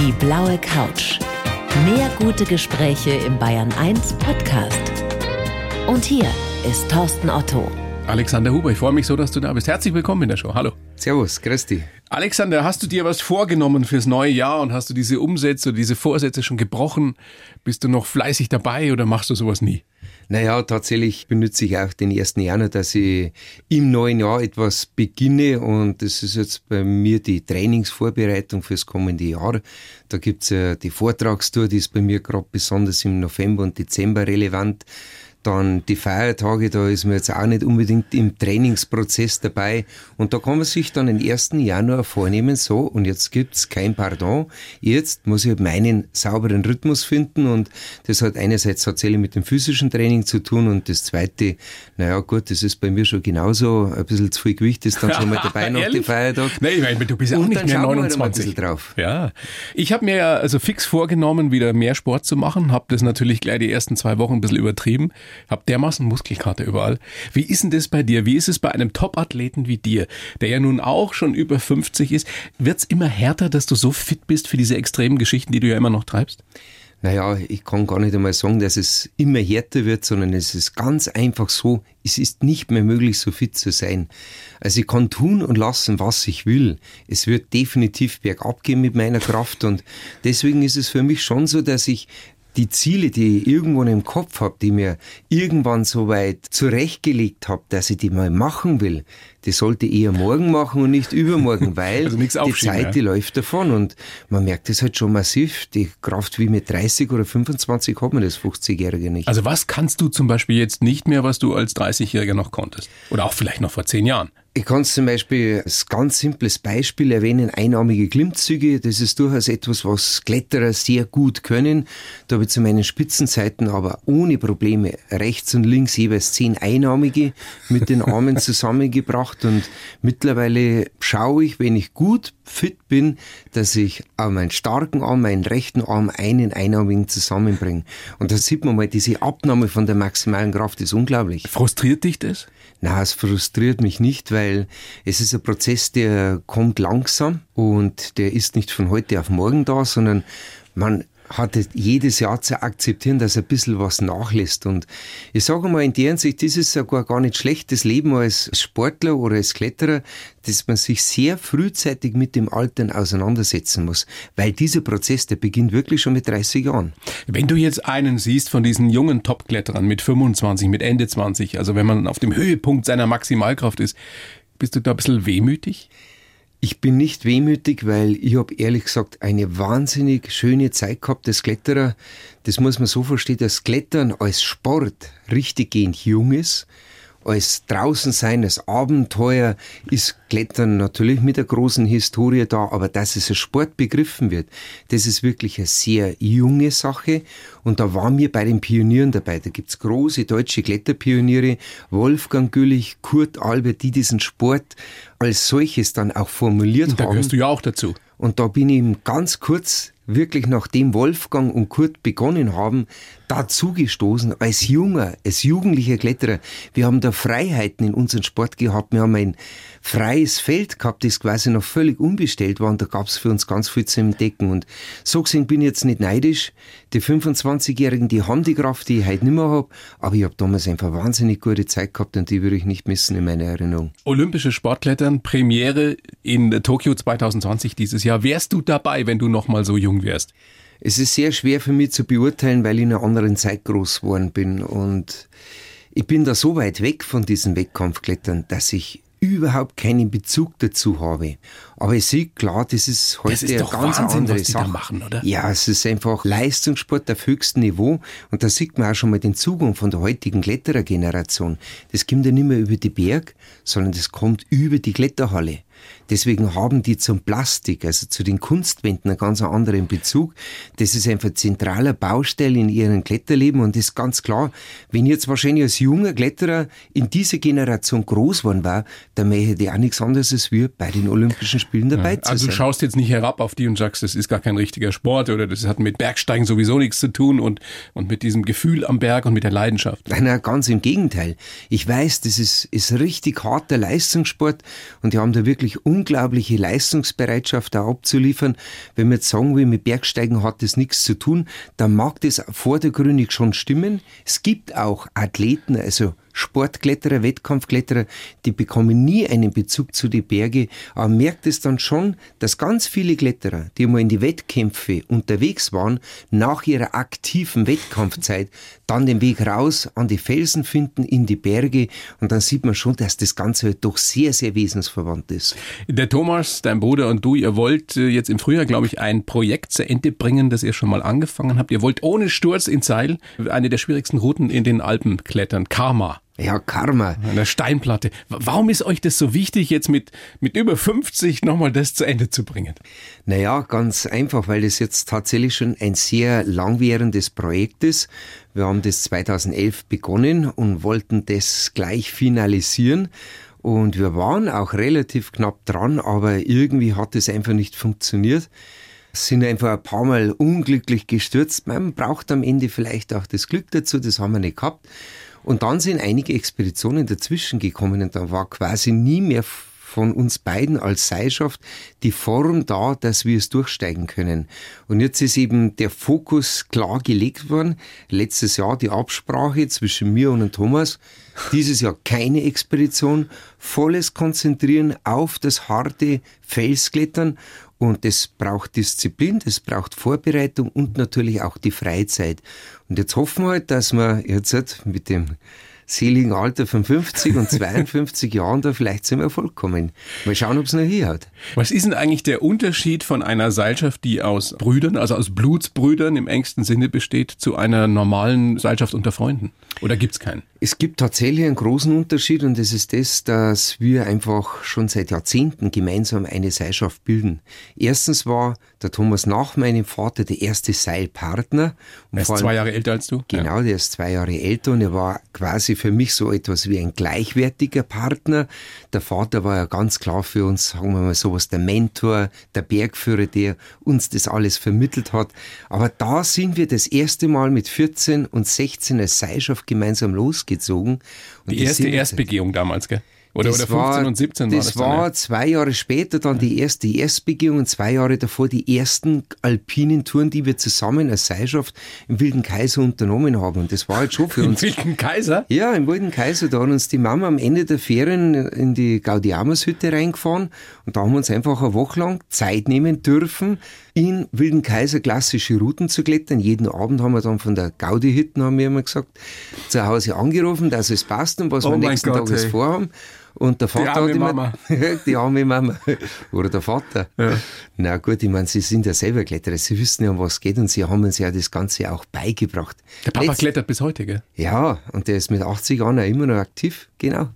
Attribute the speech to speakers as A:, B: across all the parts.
A: Die blaue Couch. Mehr gute Gespräche im Bayern 1 Podcast. Und hier ist Thorsten Otto.
B: Alexander Huber, ich freue mich so, dass du da bist. Herzlich willkommen in der Show. Hallo.
C: Servus, Christi.
B: Alexander, hast du dir was vorgenommen fürs neue Jahr und hast du diese Umsätze, diese Vorsätze schon gebrochen? Bist du noch fleißig dabei oder machst du sowas nie?
C: Naja, tatsächlich benutze ich auch den 1. Januar, dass ich im neuen Jahr etwas beginne und das ist jetzt bei mir die Trainingsvorbereitung fürs kommende Jahr. Da gibt's ja die Vortragstour, die ist bei mir gerade besonders im November und Dezember relevant. Dann die Feiertage, da ist man jetzt auch nicht unbedingt im Trainingsprozess dabei. Und da kann man sich dann den 1. Januar vornehmen, so, und jetzt gibt's kein Pardon. Jetzt muss ich halt meinen sauberen Rhythmus finden und das hat einerseits tatsächlich mit dem physischen Training zu tun und das zweite, naja gut, das ist bei mir schon genauso, ein bisschen zu viel Gewicht ist dann schon mal dabei nach dem Feiertag.
B: Nee, ich meine, du bist ja auch nicht mehr
C: schauen wir halt
B: 29.
C: mal ein drauf.
B: Ja, ich habe mir ja also fix vorgenommen, wieder mehr Sport zu machen. Habe das natürlich gleich die ersten zwei Wochen ein bisschen übertrieben. Hab dermaßen Muskelkater überall. Wie ist denn das bei dir? Wie ist es bei einem Top-Athleten wie dir, der ja nun auch schon über 50 ist? Wird's immer härter, dass du so fit bist für diese extremen Geschichten, die du ja immer noch treibst?
C: Naja, ich kann gar nicht einmal sagen, dass es immer härter wird, sondern es ist ganz einfach so, es ist nicht mehr möglich, so fit zu sein. Also ich kann tun und lassen, was ich will. Es wird definitiv bergab gehen mit meiner Kraft und deswegen ist es für mich schon so, dass ich die Ziele, die ich irgendwann im Kopf habe, die mir irgendwann so weit zurechtgelegt habe, dass ich die mal machen will, die sollte ich eher morgen machen und nicht übermorgen, weil
B: Also
C: die Zeit,
B: ja.
C: die läuft davon und man merkt es halt schon massiv. Die Kraft wie mit 30 oder 25 hat man das 50-Jährige nicht.
B: Also was kannst du zum Beispiel jetzt nicht mehr, was du als 30-Jähriger noch konntest? Oder auch vielleicht noch vor zehn Jahren?
C: Ich kann zum Beispiel als ganz simples Beispiel erwähnen, einarmige Klimmzüge. Das ist durchaus etwas, was Kletterer sehr gut können. Da habe ich zu meinen Spitzenzeiten aber ohne Probleme rechts und links jeweils zehn einarmige mit den Armen zusammengebracht. Und mittlerweile schaue ich, wenn ich gut fit bin, dass ich auf meinen starken Arm, meinen rechten Arm einen einarmigen zusammenbringe. Und da sieht man mal, diese Abnahme von der maximalen Kraft ist unglaublich.
B: Frustriert dich das?
C: Na, es frustriert mich nicht, weil es ist ein Prozess, der kommt langsam und der ist nicht von heute auf morgen da, sondern man hat es jedes Jahr zu akzeptieren, dass ein bisschen was nachlässt. Und ich sage mal, in der Hinsicht ist es sogar gar nicht schlecht, das Leben als Sportler oder als Kletterer, dass man sich sehr frühzeitig mit dem Altern auseinandersetzen muss. Weil dieser Prozess, der beginnt wirklich schon mit 30 Jahren.
B: Wenn du jetzt einen siehst von diesen jungen Top-Kletterern mit 25, mit Ende 20, also wenn man auf dem Höhepunkt seiner Maximalkraft ist, bist du da ein bisschen wehmütig?
C: Ich bin nicht wehmütig, weil ich habe ehrlich gesagt eine wahnsinnig schöne Zeit gehabt als Kletterer. Das muss man so verstehen, dass Klettern als Sport richtiggehend jung ist. Als draußen sein, als Abenteuer ist Klettern natürlich mit der großen Historie da, aber dass es als Sport begriffen wird, das ist wirklich eine sehr junge Sache. Und da waren wir bei den Pionieren dabei. Da gibt's große deutsche Kletterpioniere, Wolfgang Güllich, Kurt Albert, die diesen Sport als solches dann auch formuliert
B: Da
C: haben.
B: gehörst du ja auch dazu.
C: Und da bin ich ganz kurz, wirklich nachdem Wolfgang und Kurt begonnen haben, dazugestoßen als junger, als jugendlicher Kletterer. Wir haben da Freiheiten in unserem Sport gehabt. Wir haben ein freies Feld gehabt, das quasi noch völlig unbestellt war. Und da gab es für uns ganz viel zu entdecken. Und so gesehen bin ich jetzt nicht neidisch. Die 25-Jährigen, die haben die Kraft, die ich heute nicht mehr habe. Aber ich habe damals einfach wahnsinnig gute Zeit gehabt und die würde ich nicht missen in meiner Erinnerung.
B: Olympische Sportklettern, Premiere in Tokio 2020 dieses Jahr. Wärst du dabei, wenn du noch mal so jung wärst?
C: Es ist sehr schwer für mich zu beurteilen, weil ich in einer anderen Zeit groß geworden bin. Und ich bin da so weit weg von diesem Wettkampfklettern, dass ich überhaupt keinen Bezug dazu habe. Aber ich sehe klar, das ist heute
B: Das ist
C: eine ganz
B: Wahnsinn,
C: andere Sache.
B: machen, oder?
C: Ja, es ist einfach Leistungssport auf höchstem Niveau. Und da sieht man auch schon mal den Zugang von der heutigen Kletterergeneration. Das kommt ja nicht mehr über die Berg, sondern das kommt über die Kletterhalle. Deswegen haben die zum Plastik, also zu den Kunstwänden, einen ganz anderen Bezug. Das ist einfach ein zentraler Baustein in ihrem Kletterleben und das ist ganz klar, wenn jetzt wahrscheinlich als junger Kletterer in dieser Generation groß geworden war, dann möchte ich auch nichts anderes als wir bei den Olympischen Spielen dabei zu
B: Also du
C: sein.
B: schaust jetzt nicht herab auf die und sagst, das ist gar kein richtiger Sport oder das hat mit Bergsteigen sowieso nichts zu tun und, und mit diesem Gefühl am Berg und mit der Leidenschaft.
C: Nein, nein, ganz im Gegenteil. Ich weiß, das ist, ist richtig harter Leistungssport und die haben da wirklich natürlich unglaubliche Leistungsbereitschaft da abzuliefern. Wenn wir jetzt sagen will, mit Bergsteigen hat das nichts zu tun, dann mag das vordergründig schon stimmen. Es gibt auch Athleten, also Sportkletterer, Wettkampfkletterer, die bekommen nie einen Bezug zu den Bergen, aber merkt es dann schon, dass ganz viele Kletterer, die mal in die Wettkämpfe unterwegs waren, nach ihrer aktiven Wettkampfzeit dann den Weg raus an die Felsen finden, in die Berge und dann sieht man schon, dass das Ganze halt doch sehr, sehr wesensverwandt ist.
B: Der Thomas, dein Bruder und du, ihr wollt äh, jetzt im Frühjahr, glaube ich, ein Projekt zu Ende bringen, das ihr schon mal angefangen habt. Ihr wollt ohne Sturz ins Seil eine der schwierigsten Routen in den Alpen klettern, Karma.
C: Ja, Karma.
B: Eine Steinplatte. Warum ist euch das so wichtig, jetzt mit, mit über 50 nochmal das zu Ende zu bringen?
C: Naja, ganz einfach, weil das jetzt tatsächlich schon ein sehr langwierendes Projekt ist. Wir haben das 2011 begonnen und wollten das gleich finalisieren. Und wir waren auch relativ knapp dran, aber irgendwie hat es einfach nicht funktioniert. Sind einfach ein paar Mal unglücklich gestürzt. Man braucht am Ende vielleicht auch das Glück dazu, das haben wir nicht gehabt. Und dann sind einige Expeditionen dazwischen gekommen und da war quasi nie mehr von uns beiden als Seilschaft die Form da, dass wir es durchsteigen können. Und jetzt ist eben der Fokus klar gelegt worden. Letztes Jahr die Absprache zwischen mir und Thomas. Dieses Jahr keine Expedition, volles Konzentrieren auf das harte Felsklettern und das braucht Disziplin, das braucht Vorbereitung und natürlich auch die Freizeit. Und jetzt hoffen wir halt, dass wir jetzt mit dem seligen Alter von 50 und 52 Jahren da vielleicht zum Erfolg kommen. Mal schauen, ob es noch hier hat.
B: Was ist denn eigentlich der Unterschied von einer Seilschaft, die aus Brüdern, also aus Blutsbrüdern im engsten Sinne besteht, zu einer normalen Seilschaft unter Freunden? Oder gibt es keinen?
C: Es gibt tatsächlich einen großen Unterschied und das ist das, dass wir einfach schon seit Jahrzehnten gemeinsam eine Seilschaft bilden. Erstens war der Thomas nach meinem Vater der erste Seilpartner.
B: er ist zwei Jahre älter als du?
C: Genau, der ist zwei Jahre älter und er war quasi für mich so etwas wie ein gleichwertiger Partner. Der Vater war ja ganz klar für uns, sagen wir mal sowas, der Mentor, der Bergführer, der uns das alles vermittelt hat. Aber da sind wir das erste Mal mit 14 und 16 als Seilschaft gemeinsam losgezogen.
B: Und die erste Erstbegehung damals, gell? Oder,
C: das
B: oder 15
C: war,
B: und 17 war
C: das
B: das
C: war
B: dann, ja.
C: zwei Jahre später dann die erste Erstbegehung und zwei Jahre davor die ersten alpinen Touren, die wir zusammen als Seilschaft im Wilden Kaiser unternommen haben. Und das war halt schon für uns.
B: Im Wilden Kaiser?
C: Ja, im Wilden Kaiser. Da hat uns die Mama am Ende der Ferien in die Gaudiamus-Hütte reingefahren und da haben wir uns einfach eine Woche lang Zeit nehmen dürfen, in Wilden Kaiser klassische Routen zu klettern. Jeden Abend haben wir dann von der Gaudi-Hütten, haben wir immer gesagt, zu Hause angerufen, dass es passt und was
B: Oh
C: wir nächsten
B: Gott,
C: Tag
B: hey.
C: vorhaben. Und der Vater
B: arme
C: hat immer,
B: Mama.
C: die arme Mama. Oder der Vater.
B: Ja.
C: Na gut, ich meine, sie sind ja selber Kletterer, sie wissen ja, um was es geht und sie haben uns ja das Ganze auch beigebracht.
B: Der Papa
C: Letzt-
B: klettert bis heute, gell?
C: ja, und der ist mit 80 Jahren auch immer noch aktiv, genau.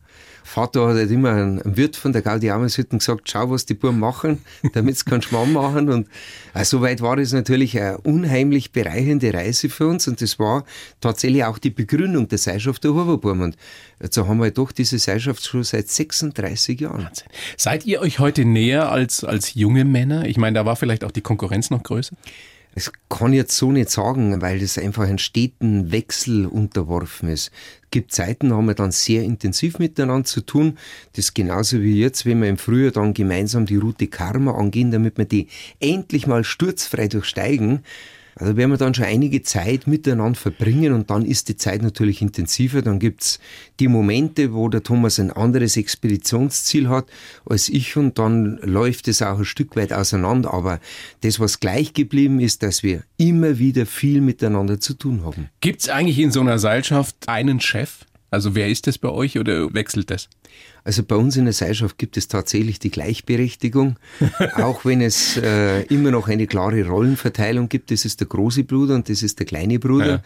C: Vater hat halt immer einem Wirt von der Gaudiamus-Hütten gesagt, schau, was die Buben machen, damit sie keinen Schmarrn machen. Und äh, soweit war es natürlich eine unheimlich bereichernde Reise für uns. Und das war tatsächlich auch die Begründung der Seilschaft der Huberburm. Und so haben wir doch diese Seilschaft schon seit 36 Jahren.
B: Seid ihr euch heute näher als, als junge Männer? Ich meine, da war vielleicht auch die Konkurrenz noch größer.
C: Das kann ich jetzt so nicht sagen, weil das einfach einen steten Wechsel unterworfen ist. Es gibt Zeiten, da haben wir dann sehr intensiv miteinander zu tun. Das ist genauso wie jetzt, wenn wir im Frühjahr dann gemeinsam die Route Karma angehen, damit wir die endlich mal sturzfrei durchsteigen. Also werden wir dann schon einige Zeit miteinander verbringen und dann ist die Zeit natürlich intensiver. Dann gibt's die Momente, wo der Thomas ein anderes Expeditionsziel hat als ich und dann läuft es auch ein Stück weit auseinander. Aber das, was gleich geblieben ist, dass wir immer wieder viel miteinander zu tun haben.
B: Gibt es eigentlich in so einer Seilschaft einen Chef? Also wer ist das bei euch oder wechselt das?
C: Also bei uns in der Seilschaft gibt es tatsächlich die Gleichberechtigung, auch wenn es äh, immer noch eine klare Rollenverteilung gibt. Das ist der große Bruder und das ist der kleine Bruder.
B: Ja.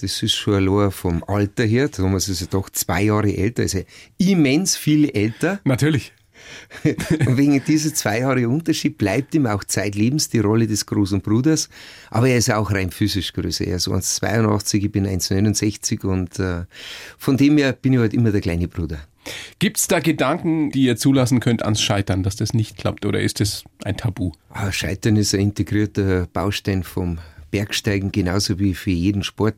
C: Das ist schon allein vom Alter her. Thomas ist ja doch zwei Jahre älter, also immens viel älter.
B: Natürlich.
C: Und wegen dieser zwei Jahre Unterschied bleibt ihm auch zeitlebens die Rolle des großen Bruders. Aber er ist auch rein physisch größer. Er ist 1,82, ich bin 1,69 und äh, von dem her bin ich halt immer der kleine Bruder.
B: Gibt es da Gedanken, die ihr zulassen könnt ans Scheitern, dass das nicht klappt oder ist das ein Tabu?
C: Ah, Scheitern ist ein integrierter Baustein vom Bergsteigen, genauso wie für jeden Sport.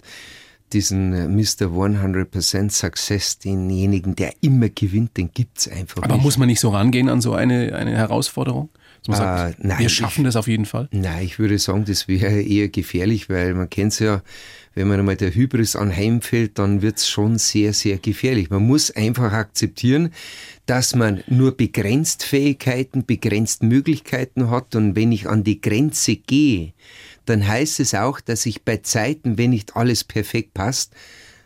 C: Diesen äh, Mr. 100% Success, denjenigen, der immer gewinnt, den gibt's einfach
B: Aber
C: nicht.
B: muss man nicht so rangehen an so eine, eine Herausforderung? Dass man sagt,
C: Äh, nein,
B: wir schaffen
C: ich-
B: das auf jeden Fall.
C: Nein, ich würde sagen, das wäre eher gefährlich, weil man kennt es ja, wenn man einmal der Hybris anheimfällt, dann wird's schon sehr, sehr gefährlich. Man muss einfach akzeptieren, dass man nur begrenzt Fähigkeiten, begrenzt Möglichkeiten hat und wenn ich an die Grenze gehe, dann heißt es auch, dass ich bei Zeiten, wenn nicht alles perfekt passt,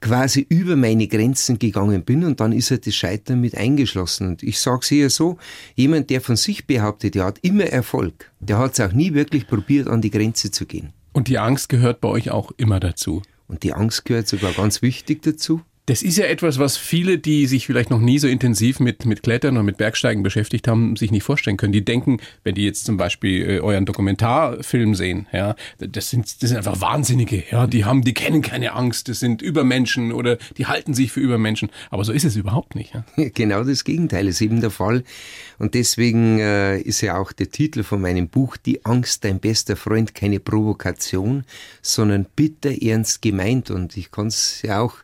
C: quasi über meine Grenzen gegangen bin und dann ist halt das Scheitern mit eingeschlossen. Und ich sage es eher so, jemand, der von sich behauptet, der hat immer Erfolg, der hat es auch nie wirklich probiert, an die Grenze zu gehen.
B: Und die Angst gehört bei euch auch immer dazu.
C: Und die Angst gehört sogar ganz wichtig dazu.
B: Das ist ja etwas, was viele, die sich vielleicht noch nie so intensiv mit, mit Klettern und mit Bergsteigen beschäftigt haben, sich nicht vorstellen können. Die denken, wenn die jetzt zum Beispiel äh, euren Dokumentarfilm sehen, ja, das sind, das sind einfach Wahnsinnige, ja, die haben, die kennen keine Angst, das sind Übermenschen oder die halten sich für Übermenschen. Aber so ist es überhaupt nicht. Ja.
C: Genau das Gegenteil ist eben der Fall. Und deswegen äh, ist ja auch der Titel von meinem Buch Die Angst, dein bester Freund, keine Provokation, sondern bitter ernst gemeint. Und ich kann es ja auch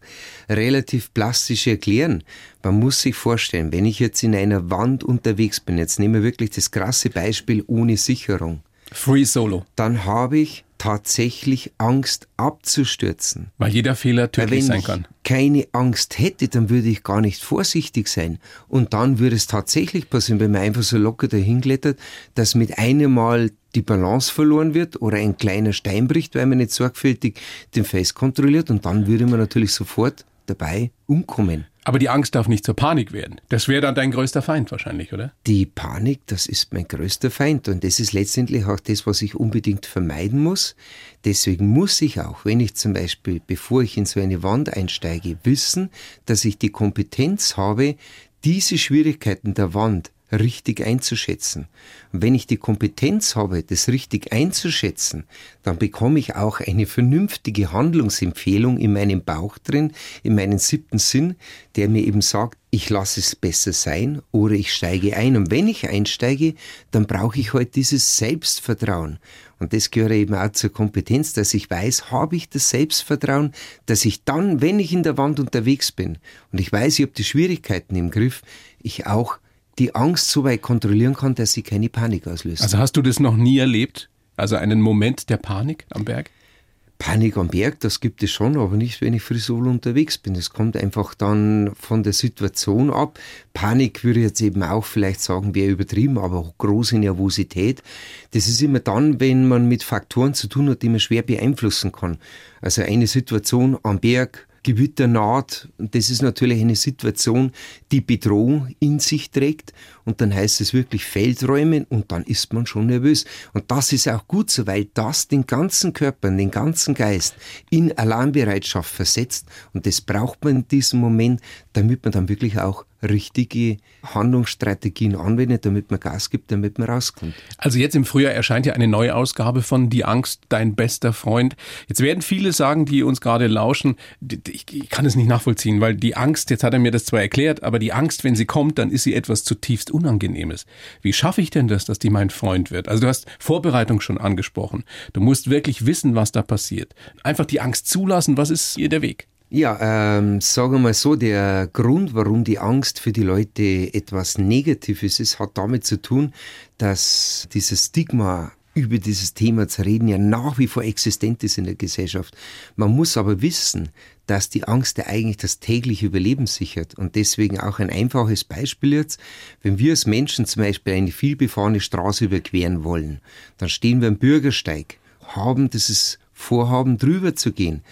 C: relativ plastisch erklären. Man muss sich vorstellen, wenn ich jetzt in einer Wand unterwegs bin, jetzt nehmen wir wirklich das krasse Beispiel ohne Sicherung,
B: Free Solo,
C: dann habe ich tatsächlich Angst abzustürzen.
B: weil jeder Fehler tödlich
C: wenn
B: sein
C: ich
B: kann.
C: keine Angst hätte, dann würde ich gar nicht vorsichtig sein. Und dann würde es tatsächlich passieren, wenn man einfach so locker dahin klettert, dass mit einem Mal die Balance verloren wird oder ein kleiner Stein bricht, weil man nicht sorgfältig den Face kontrolliert und dann würde man natürlich sofort dabei umkommen.
B: Aber die Angst darf nicht zur Panik werden. Das wäre dann dein größter Feind wahrscheinlich, oder?
C: Die Panik, das ist mein größter Feind und das ist letztendlich auch das, was ich unbedingt vermeiden muss. Deswegen muss ich auch, wenn ich zum Beispiel, bevor ich in so eine Wand einsteige, wissen, dass ich die Kompetenz habe, diese Schwierigkeiten der Wand richtig einzuschätzen. Und wenn ich die Kompetenz habe, das richtig einzuschätzen, dann bekomme ich auch eine vernünftige Handlungsempfehlung in meinem Bauch drin, in meinen siebten Sinn, der mir eben sagt, ich lasse es besser sein oder ich steige ein. Und wenn ich einsteige, dann brauche ich halt dieses Selbstvertrauen. Und das gehört eben auch zur Kompetenz, dass ich weiß, habe ich das Selbstvertrauen, dass ich dann, wenn ich in der Wand unterwegs bin und ich weiß, ich habe die Schwierigkeiten im Griff, ich auch die Angst so weit kontrollieren kann, dass sie keine Panik auslöst.
B: Also hast du das noch nie erlebt? Also einen Moment der Panik am Berg?
C: Panik am Berg, das gibt es schon, aber nicht, wenn ich frisol unterwegs bin. Es kommt einfach dann von der Situation ab. Panik würde ich jetzt eben auch vielleicht sagen, wäre übertrieben, aber auch große Nervosität. Das ist immer dann, wenn man mit Faktoren zu tun hat, die man schwer beeinflussen kann. Also eine Situation am Berg, Gewitter naht. Und das ist natürlich eine Situation, die Bedrohung in sich trägt. Und dann heißt es wirklich Feldräumen und dann ist man schon nervös. Und das ist auch gut so, weil das den ganzen Körper, den ganzen Geist in Alarmbereitschaft versetzt. Und das braucht man in diesem Moment, damit man dann wirklich auch richtige Handlungsstrategien anwendet, damit man Gas gibt, damit man rauskommt.
B: Also jetzt im Frühjahr erscheint ja eine neue Ausgabe von Die Angst, dein bester Freund. Jetzt werden viele sagen, die uns gerade lauschen, ich, ich kann es nicht nachvollziehen, weil die Angst, jetzt hat er mir das zwar erklärt, aber die Angst, wenn sie kommt, dann ist sie etwas zutiefst Unangenehmes. Wie schaffe ich denn das, dass die mein Freund wird? Also du hast Vorbereitung schon angesprochen. Du musst wirklich wissen, was da passiert. Einfach die Angst zulassen, was ist hier der Weg?
C: Ja, ähm, sagen wir mal so, der Grund, warum die Angst für die Leute etwas Negatives ist, hat damit zu tun, dass dieses Stigma über dieses Thema zu reden ja nach wie vor existent ist in der Gesellschaft. Man muss aber wissen, dass die Angst ja eigentlich das tägliche Überleben sichert. Und deswegen auch ein einfaches Beispiel jetzt. Wenn wir als Menschen zum Beispiel eine vielbefahrene Straße überqueren wollen, dann stehen wir am Bürgersteig, haben dieses Vorhaben drüber zu gehen.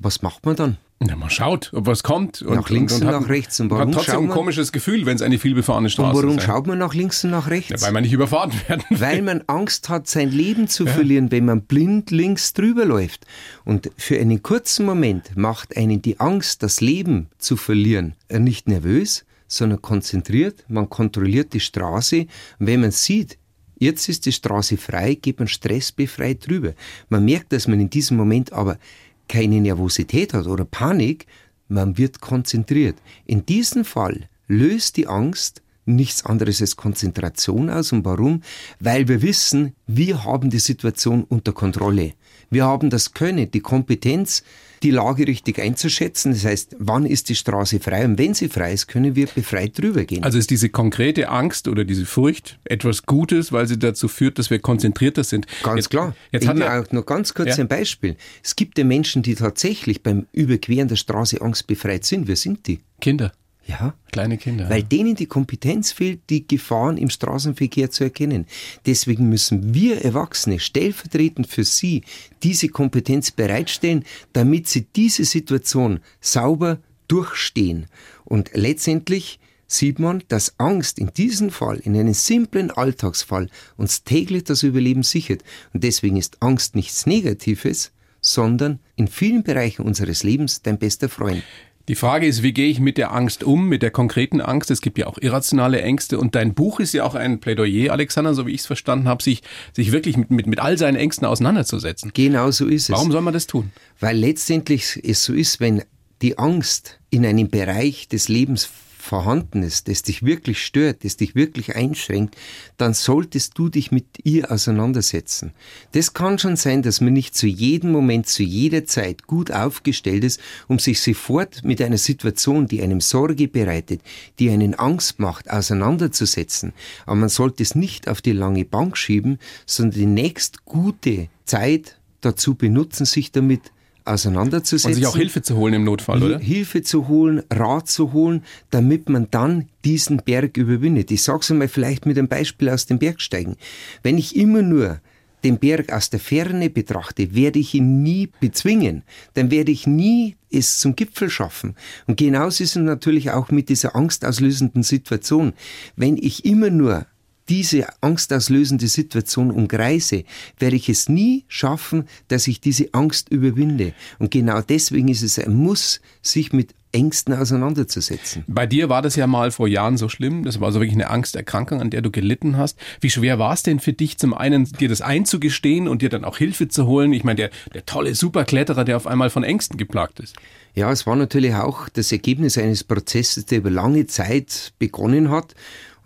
C: Was macht man dann?
B: Na, man schaut, ob was kommt. Und,
C: Nach links und
B: hat,
C: nach rechts. Und
B: hat
C: warum
B: trotzdem
C: schaut
B: ein komisches Gefühl, wenn es eine vielbefahrene Straße
C: Und warum
B: ist.
C: schaut man nach links und nach rechts?
B: Ja, weil man nicht überfahren werden will.
C: Weil man Angst hat, sein Leben zu verlieren, wenn man blind links drüber läuft. Und für einen kurzen Moment macht einen die Angst, das Leben zu verlieren, nicht nervös, sondern konzentriert. Man kontrolliert die Straße. Und wenn man sieht, jetzt ist die Straße frei, geht man stressbefreit drüber. Man merkt, dass man in diesem Moment aber keine Nervosität hat oder Panik, man wird konzentriert. In diesem Fall löst die Angst nichts anderes als Konzentration aus. Und warum? Weil wir wissen, wir haben die Situation unter Kontrolle. Wir haben das Können, die Kompetenz, die Lage richtig einzuschätzen. Das heißt, wann ist die Straße frei? Und wenn sie frei ist, können wir befreit drüber gehen.
B: Also ist diese konkrete Angst oder diese Furcht etwas Gutes, weil sie dazu führt, dass wir konzentrierter sind?
C: Ganz
B: jetzt,
C: klar.
B: Jetzt
C: ich
B: hat er,
C: auch noch ganz kurz
B: Ja.
C: ein Beispiel. Es gibt ja Menschen, die tatsächlich beim Überqueren der Straße angstbefreit sind. Wer sind die?
B: Kinder,
C: Ja,
B: kleine Kinder.
C: weil denen die Kompetenz fehlt, die Gefahren im Straßenverkehr zu erkennen. Deswegen müssen wir Erwachsene stellvertretend für sie diese Kompetenz bereitstellen, damit sie diese Situation sauber durchstehen. Und letztendlich sieht man, dass Angst in diesem Fall, in einem simplen Alltagsfall, uns täglich das Überleben sichert. Und deswegen ist Angst nichts Negatives, sondern in vielen Bereichen unseres Lebens dein bester Freund.
B: Die Frage ist, wie gehe ich mit der Angst um, mit der konkreten Angst? Es gibt ja auch irrationale Ängste und dein Buch ist ja auch ein Plädoyer, Alexander, so wie ich es verstanden habe, sich, sich wirklich mit, mit, mit all seinen Ängsten auseinanderzusetzen.
C: Genau so ist es.
B: Warum soll man das tun?
C: Weil letztendlich es so ist, wenn die Angst in einem Bereich des Lebens vorhanden ist, das dich wirklich stört, das dich wirklich einschränkt, dann solltest du dich mit ihr auseinandersetzen. Das kann schon sein, dass man nicht zu jedem Moment, zu jeder Zeit gut aufgestellt ist, um sich sofort mit einer Situation, die einem Sorge bereitet, die einen Angst macht, auseinanderzusetzen. Aber man sollte es nicht auf die lange Bank schieben, sondern die nächst gute Zeit dazu benutzen, sich damit auseinanderzusetzen.
B: Und sich auch Hilfe zu holen im Notfall, oder?
C: Hilfe zu holen, Rat zu holen, damit man dann diesen Berg überwindet. Ich sage es einmal vielleicht mit einem Beispiel aus dem Bergsteigen. Wenn ich immer nur den Berg aus der Ferne betrachte, werde ich ihn nie bezwingen. Dann werde ich nie es zum Gipfel schaffen. Und genauso ist es natürlich auch mit dieser angstauslösenden Situation. Wenn ich immer nur diese angstauslösende Situation umkreise, werde ich es nie schaffen, dass ich diese Angst überwinde. Und genau deswegen ist es ein Muss, sich mit Ängsten auseinanderzusetzen.
B: Bei dir war das ja mal vor Jahren so schlimm. Das war so wirklich eine Angsterkrankung, an der du gelitten hast. Wie schwer war es denn für dich, zum einen dir das einzugestehen und dir dann auch Hilfe zu holen? Ich meine, der, der tolle Superkletterer, der auf einmal von Ängsten geplagt ist.
C: Ja, es war natürlich auch das Ergebnis eines Prozesses, der über lange Zeit begonnen hat.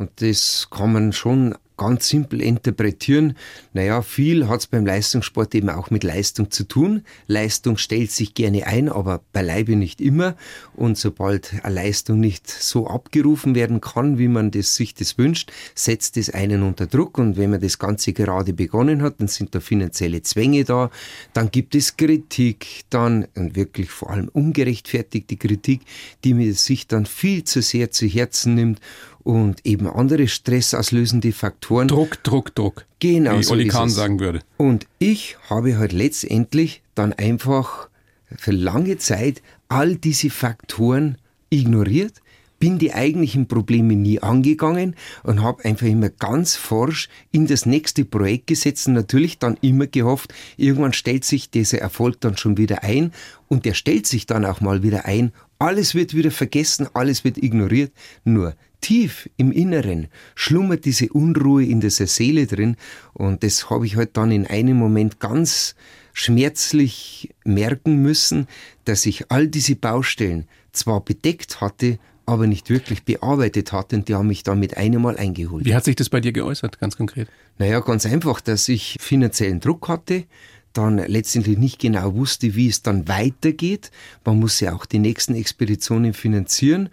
C: Und das kann man schon ganz simpel interpretieren. Naja, viel hat es beim Leistungssport eben auch mit Leistung zu tun. Leistung stellt sich gerne ein, aber beileibe nicht immer. Und sobald eine Leistung nicht so abgerufen werden kann, wie man das, sich das wünscht, setzt es einen unter Druck. Und wenn man das Ganze gerade begonnen hat, dann sind da finanzielle Zwänge da. Dann gibt es Kritik, dann und wirklich vor allem ungerechtfertigte Kritik, die mir sich dann viel zu sehr zu Herzen nimmt und eben andere stressauslösende Faktoren.
B: Druck, Druck, Druck.
C: Genau
B: Wie
C: so
B: Oli
C: ist
B: Kahn sagen würde.
C: Und ich habe halt letztendlich dann einfach für lange Zeit all diese Faktoren ignoriert, bin die eigentlichen Probleme nie angegangen und habe einfach immer ganz forsch in das nächste Projekt gesetzt und natürlich dann immer gehofft, irgendwann stellt sich dieser Erfolg dann schon wieder ein und der stellt sich dann auch mal wieder ein. Alles wird wieder vergessen, alles wird ignoriert, nur tief im Inneren schlummert diese Unruhe in dieser Seele drin und das habe ich halt dann in einem Moment ganz schmerzlich merken müssen, dass ich all diese Baustellen zwar bedeckt hatte, aber nicht wirklich bearbeitet hatte und die haben mich dann mit einem Mal eingeholt.
B: Wie hat sich das bei dir geäußert, ganz konkret?
C: Naja, ganz einfach, dass ich finanziellen Druck hatte, dann letztendlich nicht genau wusste, wie es dann weitergeht. Man muss ja auch die nächsten Expeditionen finanzieren.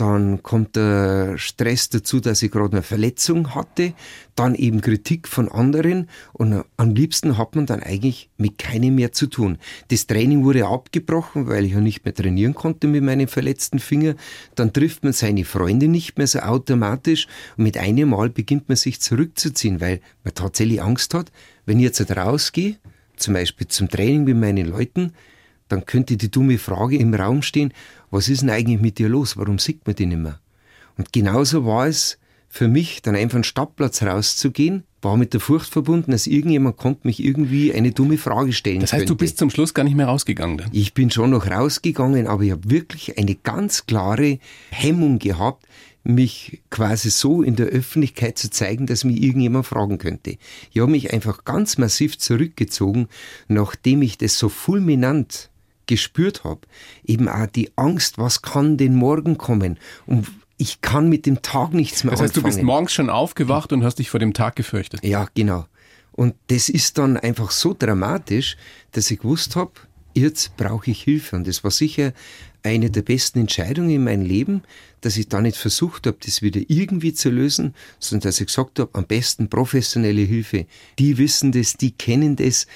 C: Dann kommt der Stress dazu, dass ich gerade eine Verletzung hatte. Dann eben Kritik von anderen. Und am liebsten hat man dann eigentlich mit keinem mehr zu tun. Das Training wurde abgebrochen, weil ich ja nicht mehr trainieren konnte mit meinem verletzten Finger. Dann trifft man seine Freunde nicht mehr so automatisch. Und mit einem Mal beginnt man sich zurückzuziehen, weil man tatsächlich Angst hat, wenn ich jetzt rausgehe, zum Beispiel zum Training mit meinen Leuten, dann könnte die dumme Frage im Raum stehen, was ist denn eigentlich mit dir los? Warum sieht man die nicht mehr? Und genauso war es für mich, dann einfach einen Stadtplatz rauszugehen, war mit der Furcht verbunden, dass irgendjemand kommt mich irgendwie eine dumme Frage stellen
B: Das heißt,
C: könnte.
B: du bist zum Schluss gar nicht mehr rausgegangen dann?
C: Ich bin schon noch rausgegangen, aber ich habe wirklich eine ganz klare Hemmung gehabt, mich quasi so in der Öffentlichkeit zu zeigen, dass mich irgendjemand fragen könnte. Ich habe mich einfach ganz massiv zurückgezogen, nachdem ich das so fulminant gespürt habe. Eben auch die Angst, was kann denn morgen kommen? Und ich kann mit dem Tag nichts mehr
B: Das heißt, du
C: anfangen.
B: bist morgens schon aufgewacht und hast dich vor dem Tag gefürchtet.
C: Ja, genau. Und das ist dann einfach so dramatisch, dass ich gewusst habe, jetzt brauche ich Hilfe. Und das war sicher eine der besten Entscheidungen in meinem Leben, dass ich da nicht versucht habe, das wieder irgendwie zu lösen, sondern dass ich gesagt habe, am besten professionelle Hilfe. Die wissen das, die kennen das.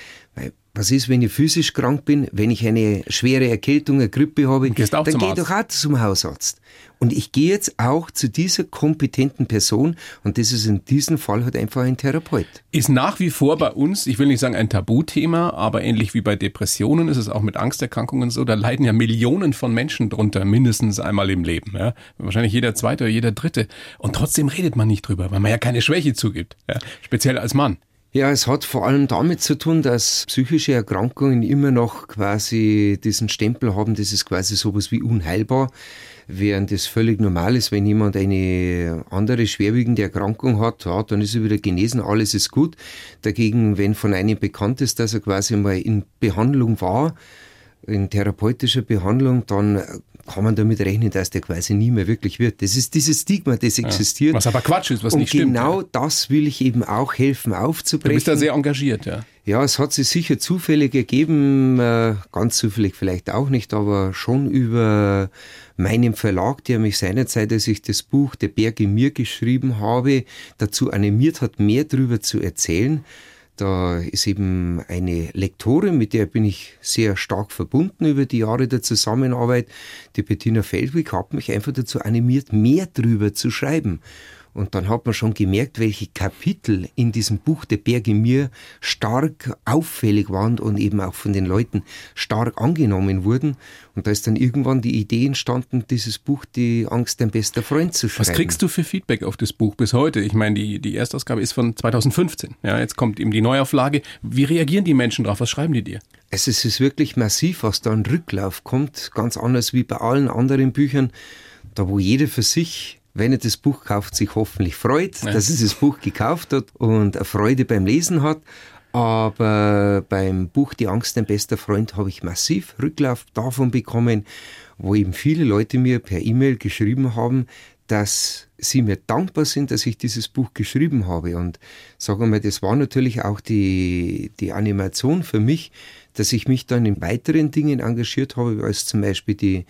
C: Was ist, wenn ich physisch krank bin, wenn ich eine schwere Erkältung, eine Grippe habe, dann gehe ich doch auch zum Hausarzt. Und ich gehe jetzt auch zu dieser kompetenten Person und das ist in diesem Fall halt einfach ein Therapeut.
B: Ist nach wie vor bei uns, ich will nicht sagen ein Tabuthema, aber ähnlich wie bei Depressionen ist es auch mit Angsterkrankungen so, da leiden ja Millionen von Menschen drunter, mindestens einmal im Leben. Ja? Wahrscheinlich jeder zweite oder jeder dritte. Und trotzdem redet man nicht drüber, weil man ja keine Schwäche zugibt, ja? speziell als Mann.
C: Ja, es hat vor allem damit zu tun, dass psychische Erkrankungen immer noch quasi diesen Stempel haben, das ist quasi sowas wie unheilbar, während es völlig normal ist, wenn jemand eine andere schwerwiegende Erkrankung hat, ja, dann ist er wieder genesen, alles ist gut. Dagegen, wenn von einem bekannt ist, dass er quasi mal in Behandlung war, in therapeutischer Behandlung, dann kann man damit rechnen, dass der quasi nie mehr wirklich wird. Das ist dieses Stigma, das existiert.
B: Ja, was aber Quatsch ist, was
C: und
B: nicht stimmt.
C: genau das will ich eben auch helfen aufzubrechen. Du
B: bist da sehr engagiert, ja.
C: Ja, es hat sich sicher zufällig ergeben, äh, ganz zufällig vielleicht auch nicht, aber schon über meinen Verlag, der mich seinerzeit, als ich das Buch Der Berg in mir geschrieben habe, dazu animiert hat, mehr darüber zu erzählen. Da ist eben eine Lektorin, mit der bin ich sehr stark verbunden über die Jahre der Zusammenarbeit. Die Bettina Feldwig hat mich einfach dazu animiert, mehr drüber zu schreiben. Und dann hat man schon gemerkt, welche Kapitel in diesem Buch der Berge mir stark auffällig waren und eben auch von den Leuten stark angenommen wurden. Und da ist dann irgendwann die Idee entstanden, dieses Buch Die Angst, dein bester Freund zu schreiben.
B: Was kriegst du für Feedback auf das Buch bis heute? Ich meine, die, die Erstausgabe ist von 2015. Ja, jetzt kommt eben die Neuauflage. Wie reagieren die Menschen darauf? Was schreiben die dir?
C: Also es ist wirklich massiv, was da ein Rücklauf kommt. Ganz anders wie bei allen anderen Büchern. Da wo jeder für sich wenn er das Buch kauft, sich hoffentlich freut, ja. dass er das Buch gekauft hat und eine Freude beim Lesen hat. Aber beim Buch Die Angst, dein bester Freund, habe ich massiv Rücklauf davon bekommen, wo eben viele Leute mir per E-Mail geschrieben haben, dass sie mir dankbar sind, dass ich dieses Buch geschrieben habe. Und sagen wir das war natürlich auch die, die Animation für mich, dass ich mich dann in weiteren Dingen engagiert habe, als zum Beispiel die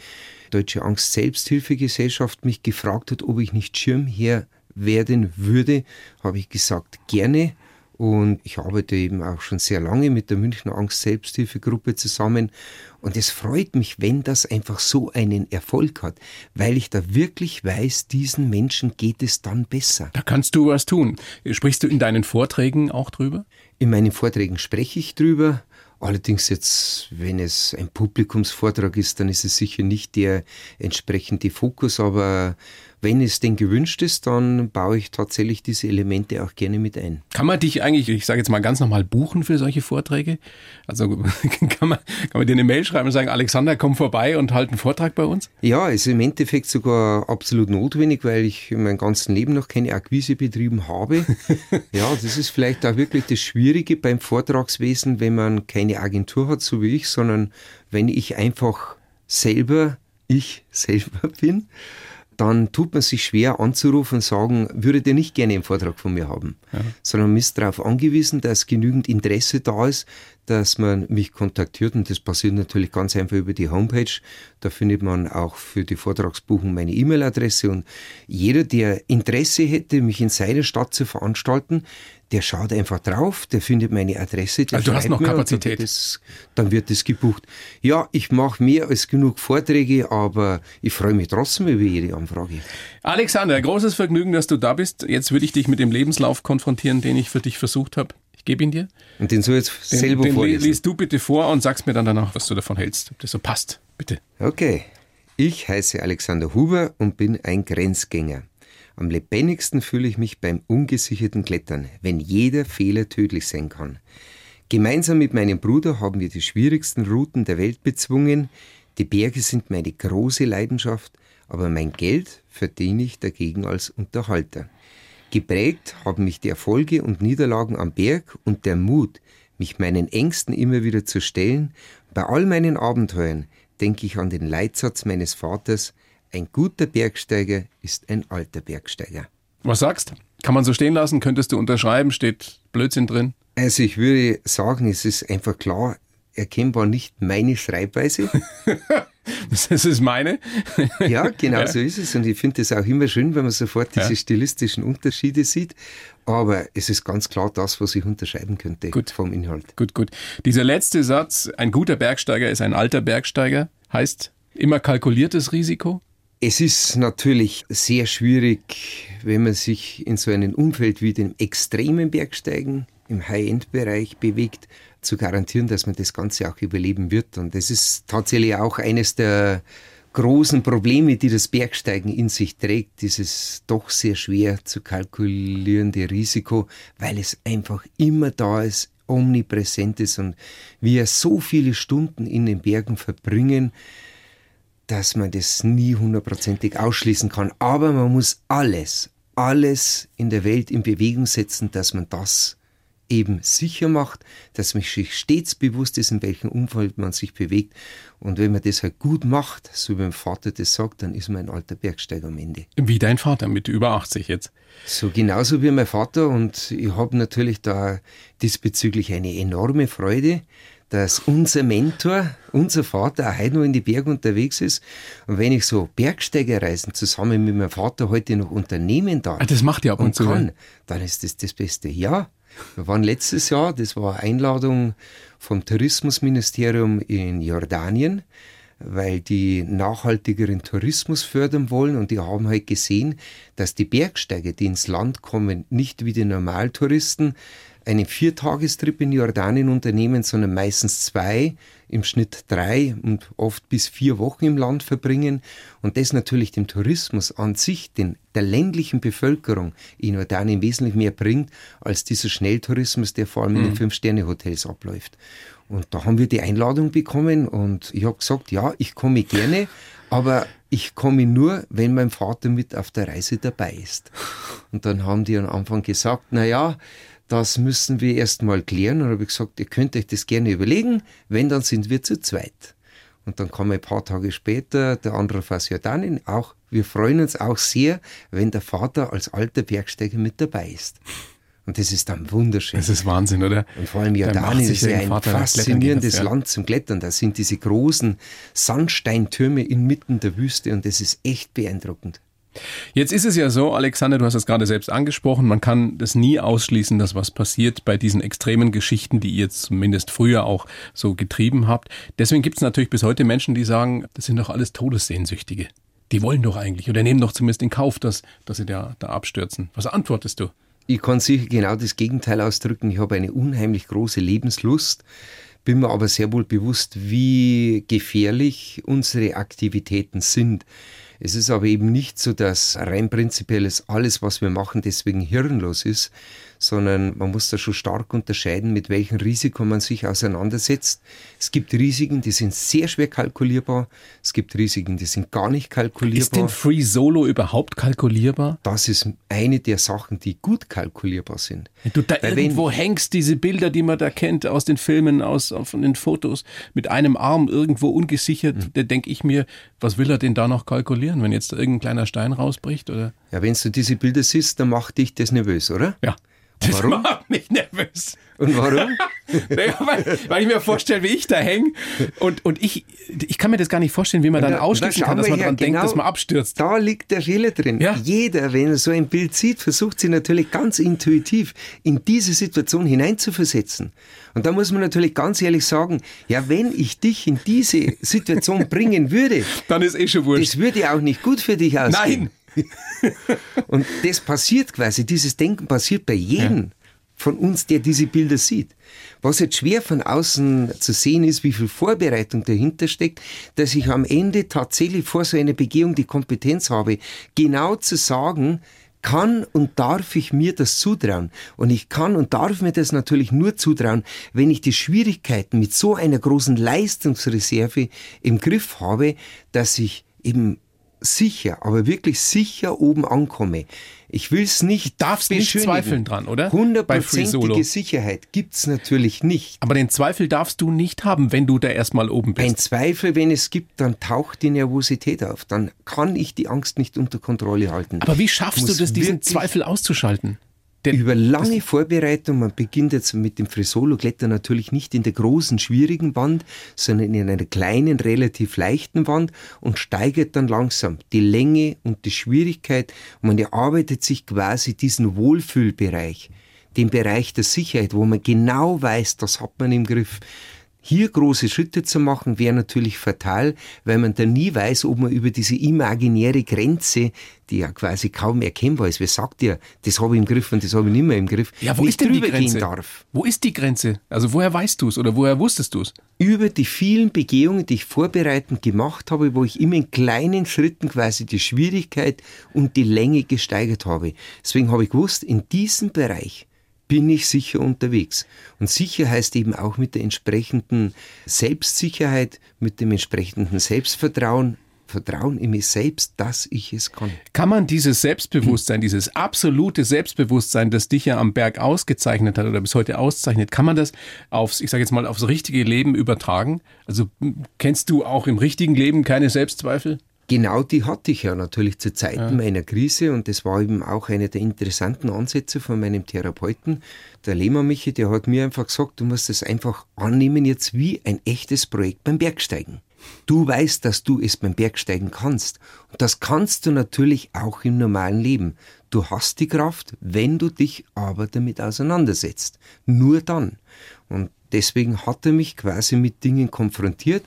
C: Deutsche Angst-Selbsthilfegesellschaft mich gefragt hat, ob ich nicht Schirmherr werden würde, habe ich gesagt, gerne. Und ich arbeite eben auch schon sehr lange mit der Münchner Angst-Selbsthilfegruppe zusammen. Und es freut mich, wenn das einfach so einen Erfolg hat, weil ich da wirklich weiß, diesen Menschen geht es dann besser.
B: Da kannst du was tun. Sprichst du in deinen Vorträgen auch drüber?
C: In meinen Vorträgen spreche ich drüber. Allerdings jetzt, wenn es ein Publikumsvortrag ist, dann ist es sicher nicht der entsprechende Fokus, aber wenn es denn gewünscht ist, dann baue ich tatsächlich diese Elemente auch gerne mit ein.
B: Kann man dich eigentlich, ich sage jetzt mal ganz normal, buchen für solche Vorträge? Also kann man, kann man dir eine Mail schreiben und sagen, Alexander, komm vorbei und halt einen Vortrag bei uns?
C: Ja, ist im Endeffekt sogar absolut notwendig, weil ich in meinem ganzen Leben noch keine Akquise betrieben habe. ja, das ist vielleicht auch wirklich das Schwierige beim Vortragswesen, wenn man keine Agentur hat, so wie ich, sondern wenn ich einfach selber ich selber bin dann tut man sich schwer anzurufen und sagen, würde der nicht gerne einen Vortrag von mir haben, ja. sondern man ist darauf angewiesen, dass genügend Interesse da ist, dass man mich kontaktiert und das passiert natürlich ganz einfach über die Homepage. Da findet man auch für die Vortragsbuchung meine E-Mail-Adresse und jeder, der Interesse hätte, mich in seiner Stadt zu veranstalten, der schaut einfach drauf, der findet meine Adresse.
B: also du hast noch Kapazität.
C: Dann wird, das, dann wird das gebucht. Ja, ich mache mehr als genug Vorträge, aber ich freue mich trotzdem über jede Anfrage.
B: Alexander, großes Vergnügen, dass du da bist. Jetzt würde ich dich mit dem Lebenslauf konfrontieren, den ich für dich versucht habe. Ich gebe ihn dir.
C: Und den soll jetzt den, selber den vorlesen.
B: Lies du bitte vor und sagst mir dann danach, was du davon hältst, ob das so passt. Bitte.
C: Okay. Ich heiße Alexander Huber und bin ein Grenzgänger. Am lebendigsten fühle ich mich beim ungesicherten Klettern, wenn jeder Fehler tödlich sein kann. Gemeinsam mit meinem Bruder haben wir die schwierigsten Routen der Welt bezwungen. Die Berge sind meine große Leidenschaft, aber mein Geld verdiene ich dagegen als Unterhalter. Geprägt haben mich die Erfolge und Niederlagen am Berg und der Mut, mich meinen Ängsten immer wieder zu stellen. Bei all meinen Abenteuern denke ich an den Leitsatz meines Vaters, ein guter Bergsteiger ist ein alter Bergsteiger.
B: Was sagst? Kann man so stehen lassen? Könntest du unterschreiben? Steht Blödsinn drin?
C: Also ich würde sagen, es ist einfach klar, erkennbar nicht meine Schreibweise.
B: das ist meine.
C: ja, genau ja. so ist es. Und ich finde es auch immer schön, wenn man sofort diese ja. stilistischen Unterschiede sieht. Aber es ist ganz klar das, was ich unterscheiden könnte
B: gut.
C: vom Inhalt.
B: Gut, gut. Dieser letzte Satz, ein guter Bergsteiger ist ein alter Bergsteiger, heißt immer kalkuliertes Risiko?
C: Es ist natürlich sehr schwierig, wenn man sich in so einem Umfeld wie dem extremen Bergsteigen im High-End-Bereich bewegt, zu garantieren, dass man das Ganze auch überleben wird. Und das ist tatsächlich auch eines der großen Probleme, die das Bergsteigen in sich trägt, dieses doch sehr schwer zu kalkulierende Risiko, weil es einfach immer da ist, omnipräsent ist und wir so viele Stunden in den Bergen verbringen, dass man das nie hundertprozentig ausschließen kann. Aber man muss alles, alles in der Welt in Bewegung setzen, dass man das eben sicher macht, dass man sich stets bewusst ist, in welchem Umfeld man sich bewegt. Und wenn man das halt gut macht, so wie mein Vater das sagt, dann ist man ein alter Bergsteiger am Ende.
B: Wie dein Vater mit über 80 jetzt?
C: So genauso wie mein Vater. Und ich habe natürlich da diesbezüglich eine enorme Freude, dass unser Mentor, unser Vater auch heute noch in die Berge unterwegs ist. Und wenn ich so Bergsteigerreisen zusammen mit meinem Vater heute noch unternehmen darf,
B: ah, das macht ja ab und, und zu, kann,
C: dann ist das das Beste. Ja, wir waren letztes Jahr, das war Einladung vom Tourismusministerium in Jordanien, weil die nachhaltigeren Tourismus fördern wollen. Und die haben halt gesehen, dass die Bergsteiger, die ins Land kommen, nicht wie die Normaltouristen einen Viertagestrip in Jordanien unternehmen, sondern meistens zwei, im Schnitt drei und oft bis vier Wochen im Land verbringen und das natürlich dem Tourismus an sich, den, der ländlichen Bevölkerung in Jordanien wesentlich mehr bringt, als dieser Schnelltourismus, der vor allem in den mhm. Fünf-Sterne-Hotels abläuft. Und da haben wir die Einladung bekommen und ich habe gesagt, ja, ich komme gerne, aber ich komme nur, wenn mein Vater mit auf der Reise dabei ist. Und dann haben die am Anfang gesagt, na ja, das müssen wir erst mal klären. Und habe ich gesagt, ihr könnt euch das gerne überlegen. Wenn, dann sind wir zu zweit. Und dann kam ein paar Tage später der andere aus Jordanien auch. Wir freuen uns auch sehr, wenn der Vater als alter Bergsteiger mit dabei ist. Und das ist dann wunderschön.
B: Das ist Wahnsinn, oder?
C: Und vor allem Jordanien ist ja ein Vater faszinierendes ja. Land zum Klettern. Da sind diese großen Sandsteintürme inmitten der Wüste und das ist echt beeindruckend.
B: Jetzt ist es ja so, Alexander, du hast es gerade selbst angesprochen, man kann das nie ausschließen, dass was passiert bei diesen extremen Geschichten, die ihr zumindest früher auch so getrieben habt. Deswegen gibt es natürlich bis heute Menschen, die sagen, das sind doch alles Todessehnsüchtige. Die wollen doch eigentlich oder nehmen doch zumindest in Kauf, dass, dass sie da, da abstürzen. Was antwortest du?
C: Ich kann sicher genau das Gegenteil ausdrücken. Ich habe eine unheimlich große Lebenslust, bin mir aber sehr wohl bewusst, wie gefährlich unsere Aktivitäten sind. Es ist aber eben nicht so, dass rein prinzipielles alles, was wir machen, deswegen hirnlos ist, sondern man muss da schon stark unterscheiden, mit welchem Risiko man sich auseinandersetzt. Es gibt Risiken, die sind sehr schwer kalkulierbar. Es gibt Risiken, die sind gar nicht kalkulierbar.
B: Ist denn Free Solo überhaupt kalkulierbar?
C: Das ist eine der Sachen, die gut kalkulierbar sind.
B: Wenn du da Weil irgendwo wenn, hängst, diese Bilder, die man da kennt aus den Filmen, aus von den Fotos, mit einem Arm irgendwo ungesichert, mhm. da denke ich mir, was will er denn da noch kalkulieren, wenn jetzt irgendein kleiner Stein rausbricht? Oder?
C: Ja, wenn du diese Bilder siehst, dann macht dich das nervös, oder?
B: Ja. Das warum? macht mich nervös.
C: Und warum?
B: naja, weil, weil, ich mir vorstelle, wie ich da hänge. Und, und ich, ich kann mir das gar nicht vorstellen, wie man da, dann ausschließen da kann, dass man daran genau, denkt, dass man abstürzt.
C: Da liegt der Schiller drin. Ja? Jeder, wenn er so ein Bild sieht, versucht sich natürlich ganz intuitiv in diese Situation hineinzuversetzen. Und da muss man natürlich ganz ehrlich sagen, ja, wenn ich dich in diese Situation bringen würde,
B: dann ist eh schon wurscht.
C: Das würde auch nicht gut für dich aussehen. Nein! und das passiert quasi, dieses Denken passiert bei jedem ja. von uns, der diese Bilder sieht. Was jetzt schwer von außen zu sehen ist, wie viel Vorbereitung dahinter steckt, dass ich am Ende tatsächlich vor so einer Begehung die Kompetenz habe, genau zu sagen, kann und darf ich mir das zutrauen? Und ich kann und darf mir das natürlich nur zutrauen, wenn ich die Schwierigkeiten mit so einer großen Leistungsreserve im Griff habe, dass ich eben sicher, aber wirklich sicher oben ankomme. Ich will es nicht.
B: Darfst nicht zweifeln dran, oder?
C: Hundertprozentige Sicherheit gibt es natürlich nicht.
B: Aber den Zweifel darfst du nicht haben, wenn du da erstmal oben bist.
C: Ein Zweifel, wenn es gibt, dann taucht die Nervosität auf. Dann kann ich die Angst nicht unter Kontrolle halten.
B: Aber wie schaffst du das, diesen Zweifel auszuschalten?
C: Der, Über lange Vorbereitung, man beginnt jetzt mit dem Frisolo-Klettern natürlich nicht in der großen, schwierigen Wand, sondern in einer kleinen, relativ leichten Wand und steigert dann langsam die Länge und die Schwierigkeit. Und man erarbeitet sich quasi diesen Wohlfühlbereich, den Bereich der Sicherheit, wo man genau weiß, das hat man im Griff. Hier große Schritte zu machen, wäre natürlich fatal, weil man dann nie weiß, ob man über diese imaginäre Grenze, die ja quasi kaum erkennbar ist, wer sagt ja, das habe ich im Griff und das habe ich nicht mehr im Griff,
B: ja, wo ist denn die Grenze? darf. Wo ist die Grenze? Also woher weißt du es oder woher wusstest du es?
C: Über die vielen Begehungen, die ich vorbereitend gemacht habe, wo ich immer in kleinen Schritten quasi die Schwierigkeit und die Länge gesteigert habe. Deswegen habe ich gewusst, in diesem Bereich bin ich sicher unterwegs. Und sicher heißt eben auch mit der entsprechenden Selbstsicherheit, mit dem entsprechenden Selbstvertrauen, Vertrauen in mich selbst, dass ich es kann.
B: Kann man dieses Selbstbewusstsein, dieses absolute Selbstbewusstsein, das dich ja am Berg ausgezeichnet hat oder bis heute auszeichnet, kann man das aufs, ich sage jetzt mal, aufs richtige Leben übertragen? Also kennst du auch im richtigen Leben keine Selbstzweifel?
C: Genau die hatte ich ja natürlich zu Zeiten meiner Krise und das war eben auch einer der interessanten Ansätze von meinem Therapeuten, der Lehmann Michi, der hat mir einfach gesagt, du musst es einfach annehmen jetzt wie ein echtes Projekt beim Bergsteigen. Du weißt, dass du es beim Bergsteigen kannst und das kannst du natürlich auch im normalen Leben. Du hast die Kraft, wenn du dich aber damit auseinandersetzt. Nur dann. Und deswegen hat er mich quasi mit Dingen konfrontiert,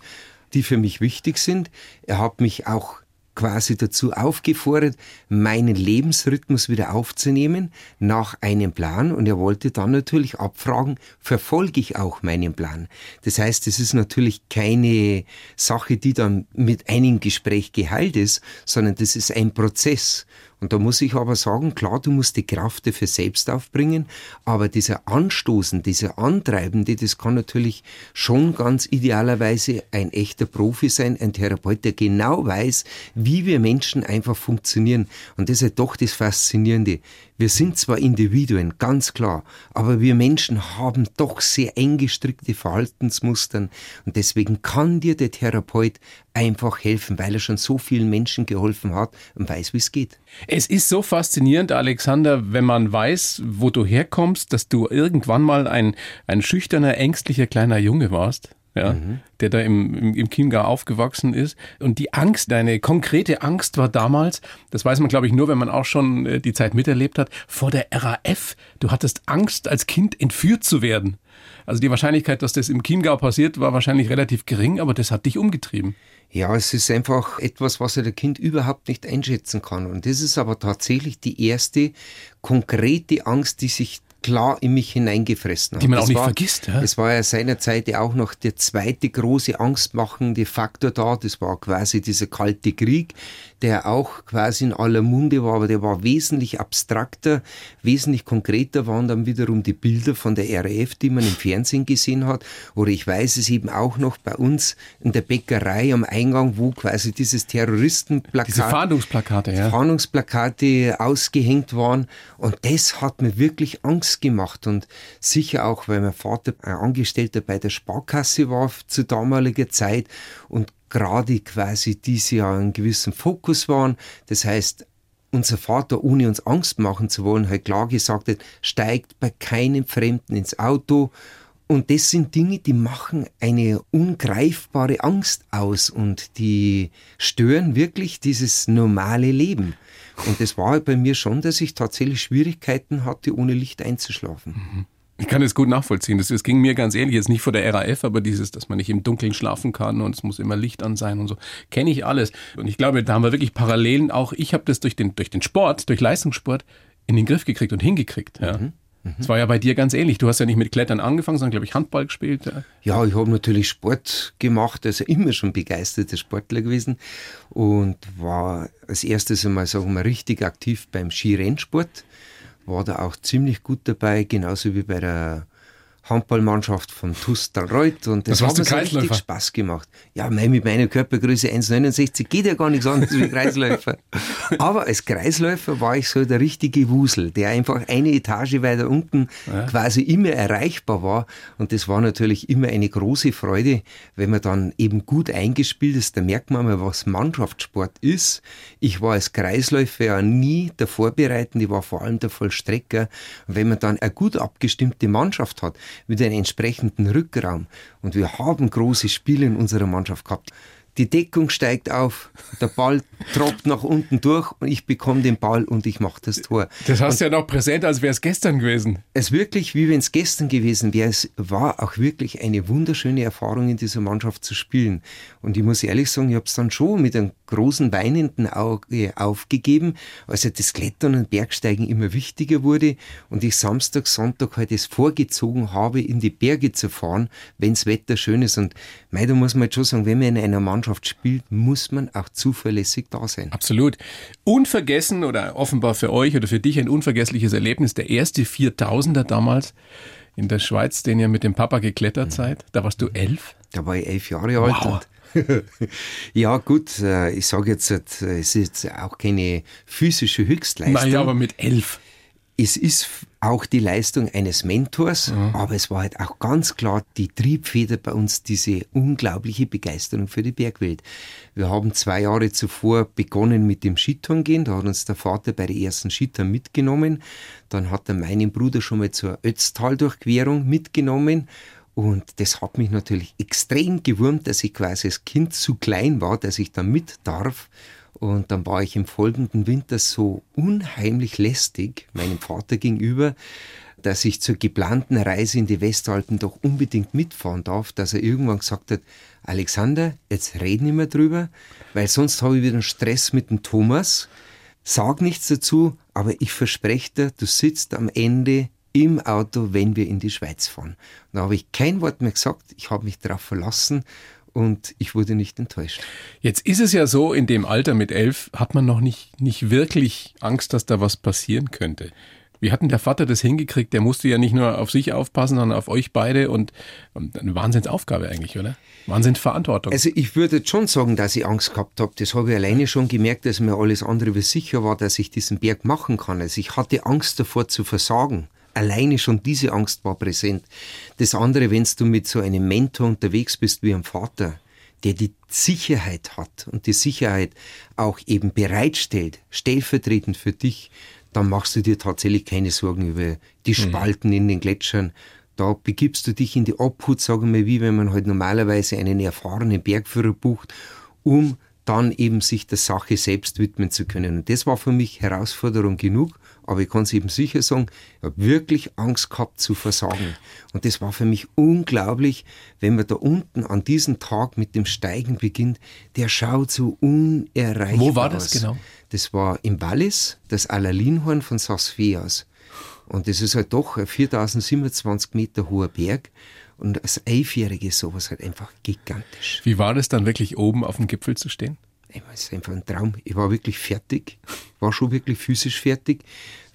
C: die für mich wichtig sind. Er hat mich auch quasi dazu aufgefordert, meinen Lebensrhythmus wieder aufzunehmen nach einem Plan und er wollte dann natürlich abfragen, verfolge ich auch meinen Plan. Das heißt, es ist natürlich keine Sache, die dann mit einem Gespräch geheilt ist, sondern das ist ein Prozess. Und da muss ich aber sagen, klar, du musst die Kraft dafür selbst aufbringen, aber dieser Anstoßen, dieser Antreibende, das kann natürlich schon ganz idealerweise ein echter Profi sein, ein Therapeut, der genau weiß, wie wir Menschen einfach funktionieren. Und das ist ja doch das Faszinierende. Wir sind zwar Individuen, ganz klar, aber wir Menschen haben doch sehr eng gestrickte Verhaltensmustern und deswegen kann dir der Therapeut einfach helfen, weil er schon so vielen Menschen geholfen hat und weiß, wie es geht.
B: Es ist so faszinierend, Alexander, wenn man weiß, wo du herkommst, dass du irgendwann mal ein, ein schüchterner, ängstlicher kleiner Junge warst ja, mhm. der da im, im, im Chiemgau aufgewachsen ist. Und die Angst, deine konkrete Angst war damals, das weiß man glaube ich nur, wenn man auch schon äh, die Zeit miterlebt hat, vor der RAF. Du hattest Angst, als Kind entführt zu werden. Also die Wahrscheinlichkeit, dass das im Chiemgau passiert, war wahrscheinlich relativ gering, aber das hat dich umgetrieben.
C: Ja, es ist einfach etwas, was der Kind überhaupt nicht einschätzen kann. Und das ist aber tatsächlich die erste konkrete Angst, die sich klar in mich hineingefressen
B: hat. Die man auch nicht war, vergisst.
C: Ja? Es war ja seinerzeit auch noch der zweite große angstmachende Faktor da. Das war quasi dieser kalte Krieg, der auch quasi in aller Munde war, aber der war wesentlich abstrakter, wesentlich konkreter waren dann wiederum die Bilder von der RAF, die man im Fernsehen gesehen hat. Oder ich weiß es eben auch noch bei uns in der Bäckerei am Eingang, wo quasi dieses Terroristenplakat,
B: diese Fahndungsplakate, ja.
C: Fahndungsplakate ausgehängt waren. Und das hat mir wirklich Angst gemacht. Und sicher auch, weil mein Vater ein Angestellter bei der Sparkasse war zu damaliger Zeit und gerade quasi diese ja einen gewissen Fokus waren. Das heißt, unser Vater, ohne uns Angst machen zu wollen, hat klar gesagt steigt bei keinem Fremden ins Auto. Und das sind Dinge, die machen eine ungreifbare Angst aus und die stören wirklich dieses normale Leben. Und das war bei mir schon, dass ich tatsächlich Schwierigkeiten hatte, ohne Licht einzuschlafen.
B: Mhm. Ich kann es gut nachvollziehen. Das, das ging mir ganz ähnlich. Jetzt nicht vor der RAF, aber dieses, dass man nicht im Dunkeln schlafen kann und es muss immer Licht an sein und so. Kenne ich alles. Und ich glaube, da haben wir wirklich Parallelen. Auch ich habe das durch den, durch den Sport, durch Leistungssport in den Griff gekriegt und hingekriegt. Ja. Mhm. Es mhm. war ja bei dir ganz ähnlich. Du hast ja nicht mit Klettern angefangen, sondern, glaube ich, Handball gespielt.
C: Ja, ich habe natürlich Sport gemacht, also immer schon begeisterter Sportler gewesen und war als erstes einmal, sagen wir, richtig aktiv beim Skirennsport war da auch ziemlich gut dabei, genauso wie bei der Handballmannschaft von Tustalreuth und das,
B: das
C: hat mir so richtig Spaß gemacht. Ja, mit meiner Körpergröße 1,69 geht ja gar nichts anderes wie Kreisläufer. Aber als Kreisläufer war ich so der richtige Wusel, der einfach eine Etage weiter unten ja. quasi immer erreichbar war und das war natürlich immer eine große Freude, wenn man dann eben gut eingespielt ist, da merkt man mal, was Mannschaftssport ist. Ich war als Kreisläufer ja nie der Vorbereitende, ich war vor allem der Vollstrecker und wenn man dann eine gut abgestimmte Mannschaft hat, mit einem entsprechenden Rückraum. Und wir haben große Spiele in unserer Mannschaft gehabt die Deckung steigt auf, der Ball tropft nach unten durch und ich bekomme den Ball und ich mache das Tor.
B: Das hast du ja noch präsent, als wäre es gestern gewesen.
C: Es wirklich, wie wenn es gestern gewesen wäre. Es war auch wirklich eine wunderschöne Erfahrung, in dieser Mannschaft zu spielen. Und ich muss ehrlich sagen, ich habe es dann schon mit einem großen weinenden Auge aufgegeben, als das Klettern und Bergsteigen immer wichtiger wurde und ich Samstag, Sonntag halt es vorgezogen habe, in die Berge zu fahren, wenns Wetter schön ist. Und mei, da muss man jetzt schon sagen, wenn man in einer Mannschaft Mannschaft spielt, muss man auch zuverlässig da sein.
B: Absolut. Unvergessen oder offenbar für euch oder für dich ein unvergessliches Erlebnis, der erste 4000er damals in der Schweiz, den ihr mit dem Papa geklettert seid. Da warst du elf?
C: Da war ich elf Jahre alt. Wow. ja, gut, äh, ich sage jetzt, äh, es ist jetzt auch keine physische Höchstleistung.
B: Naja, aber mit elf.
C: Es ist auch die Leistung eines Mentors, mhm. aber es war halt auch ganz klar die Triebfeder bei uns, diese unglaubliche Begeisterung für die Bergwelt. Wir haben zwei Jahre zuvor begonnen mit dem Skitouren da hat uns der Vater bei der ersten Skitour mitgenommen, dann hat er meinen Bruder schon mal zur Ötztal-Durchquerung mitgenommen und das hat mich natürlich extrem gewurmt, dass ich quasi als Kind zu klein war, dass ich da mit darf. Und dann war ich im folgenden Winter so unheimlich lästig meinem Vater gegenüber, dass ich zur geplanten Reise in die Westalpen doch unbedingt mitfahren darf, dass er irgendwann gesagt hat, Alexander, jetzt reden wir mehr drüber, weil sonst habe ich wieder einen Stress mit dem Thomas. Sag nichts dazu, aber ich verspreche dir, du sitzt am Ende im Auto, wenn wir in die Schweiz fahren. da habe ich kein Wort mehr gesagt, ich habe mich darauf verlassen und ich wurde nicht enttäuscht.
B: Jetzt ist es ja so, in dem Alter mit elf hat man noch nicht, nicht wirklich Angst, dass da was passieren könnte. Wie hat denn der Vater das hingekriegt? Der musste ja nicht nur auf sich aufpassen, sondern auf euch beide und, und eine Wahnsinnsaufgabe eigentlich, oder? Wahnsinnsverantwortung.
C: Also ich würde schon sagen, dass ich Angst gehabt habe. Das habe ich alleine schon gemerkt, dass mir alles andere wie sicher war, dass ich diesen Berg machen kann. Also ich hatte Angst davor zu versagen. Alleine schon diese Angst war präsent. Das andere, wenn du mit so einem Mentor unterwegs bist wie einem Vater, der die Sicherheit hat und die Sicherheit auch eben bereitstellt, stellvertretend für dich, dann machst du dir tatsächlich keine Sorgen über die mhm. Spalten mhm. in den Gletschern. Da begibst du dich in die Obhut, sagen wir, wie wenn man halt normalerweise einen erfahrenen Bergführer bucht, um dann eben sich der Sache selbst widmen zu können. Und das war für mich Herausforderung genug. Aber ich kann es eben sicher sagen, ich habe wirklich Angst gehabt zu versagen. Und das war für mich unglaublich, wenn man da unten an diesem Tag mit dem Steigen beginnt, der schaut so unerreichbar
B: Wo war das genau?
C: Das war im Wallis, das Alalinhorn von Sasfias. Und das ist halt doch ein 4027 Meter hoher Berg. Und als Elfjährige ist sowas halt einfach gigantisch.
B: Wie war das dann wirklich oben auf dem Gipfel zu stehen?
C: Es ist einfach ein Traum. Ich war wirklich fertig, war schon wirklich physisch fertig,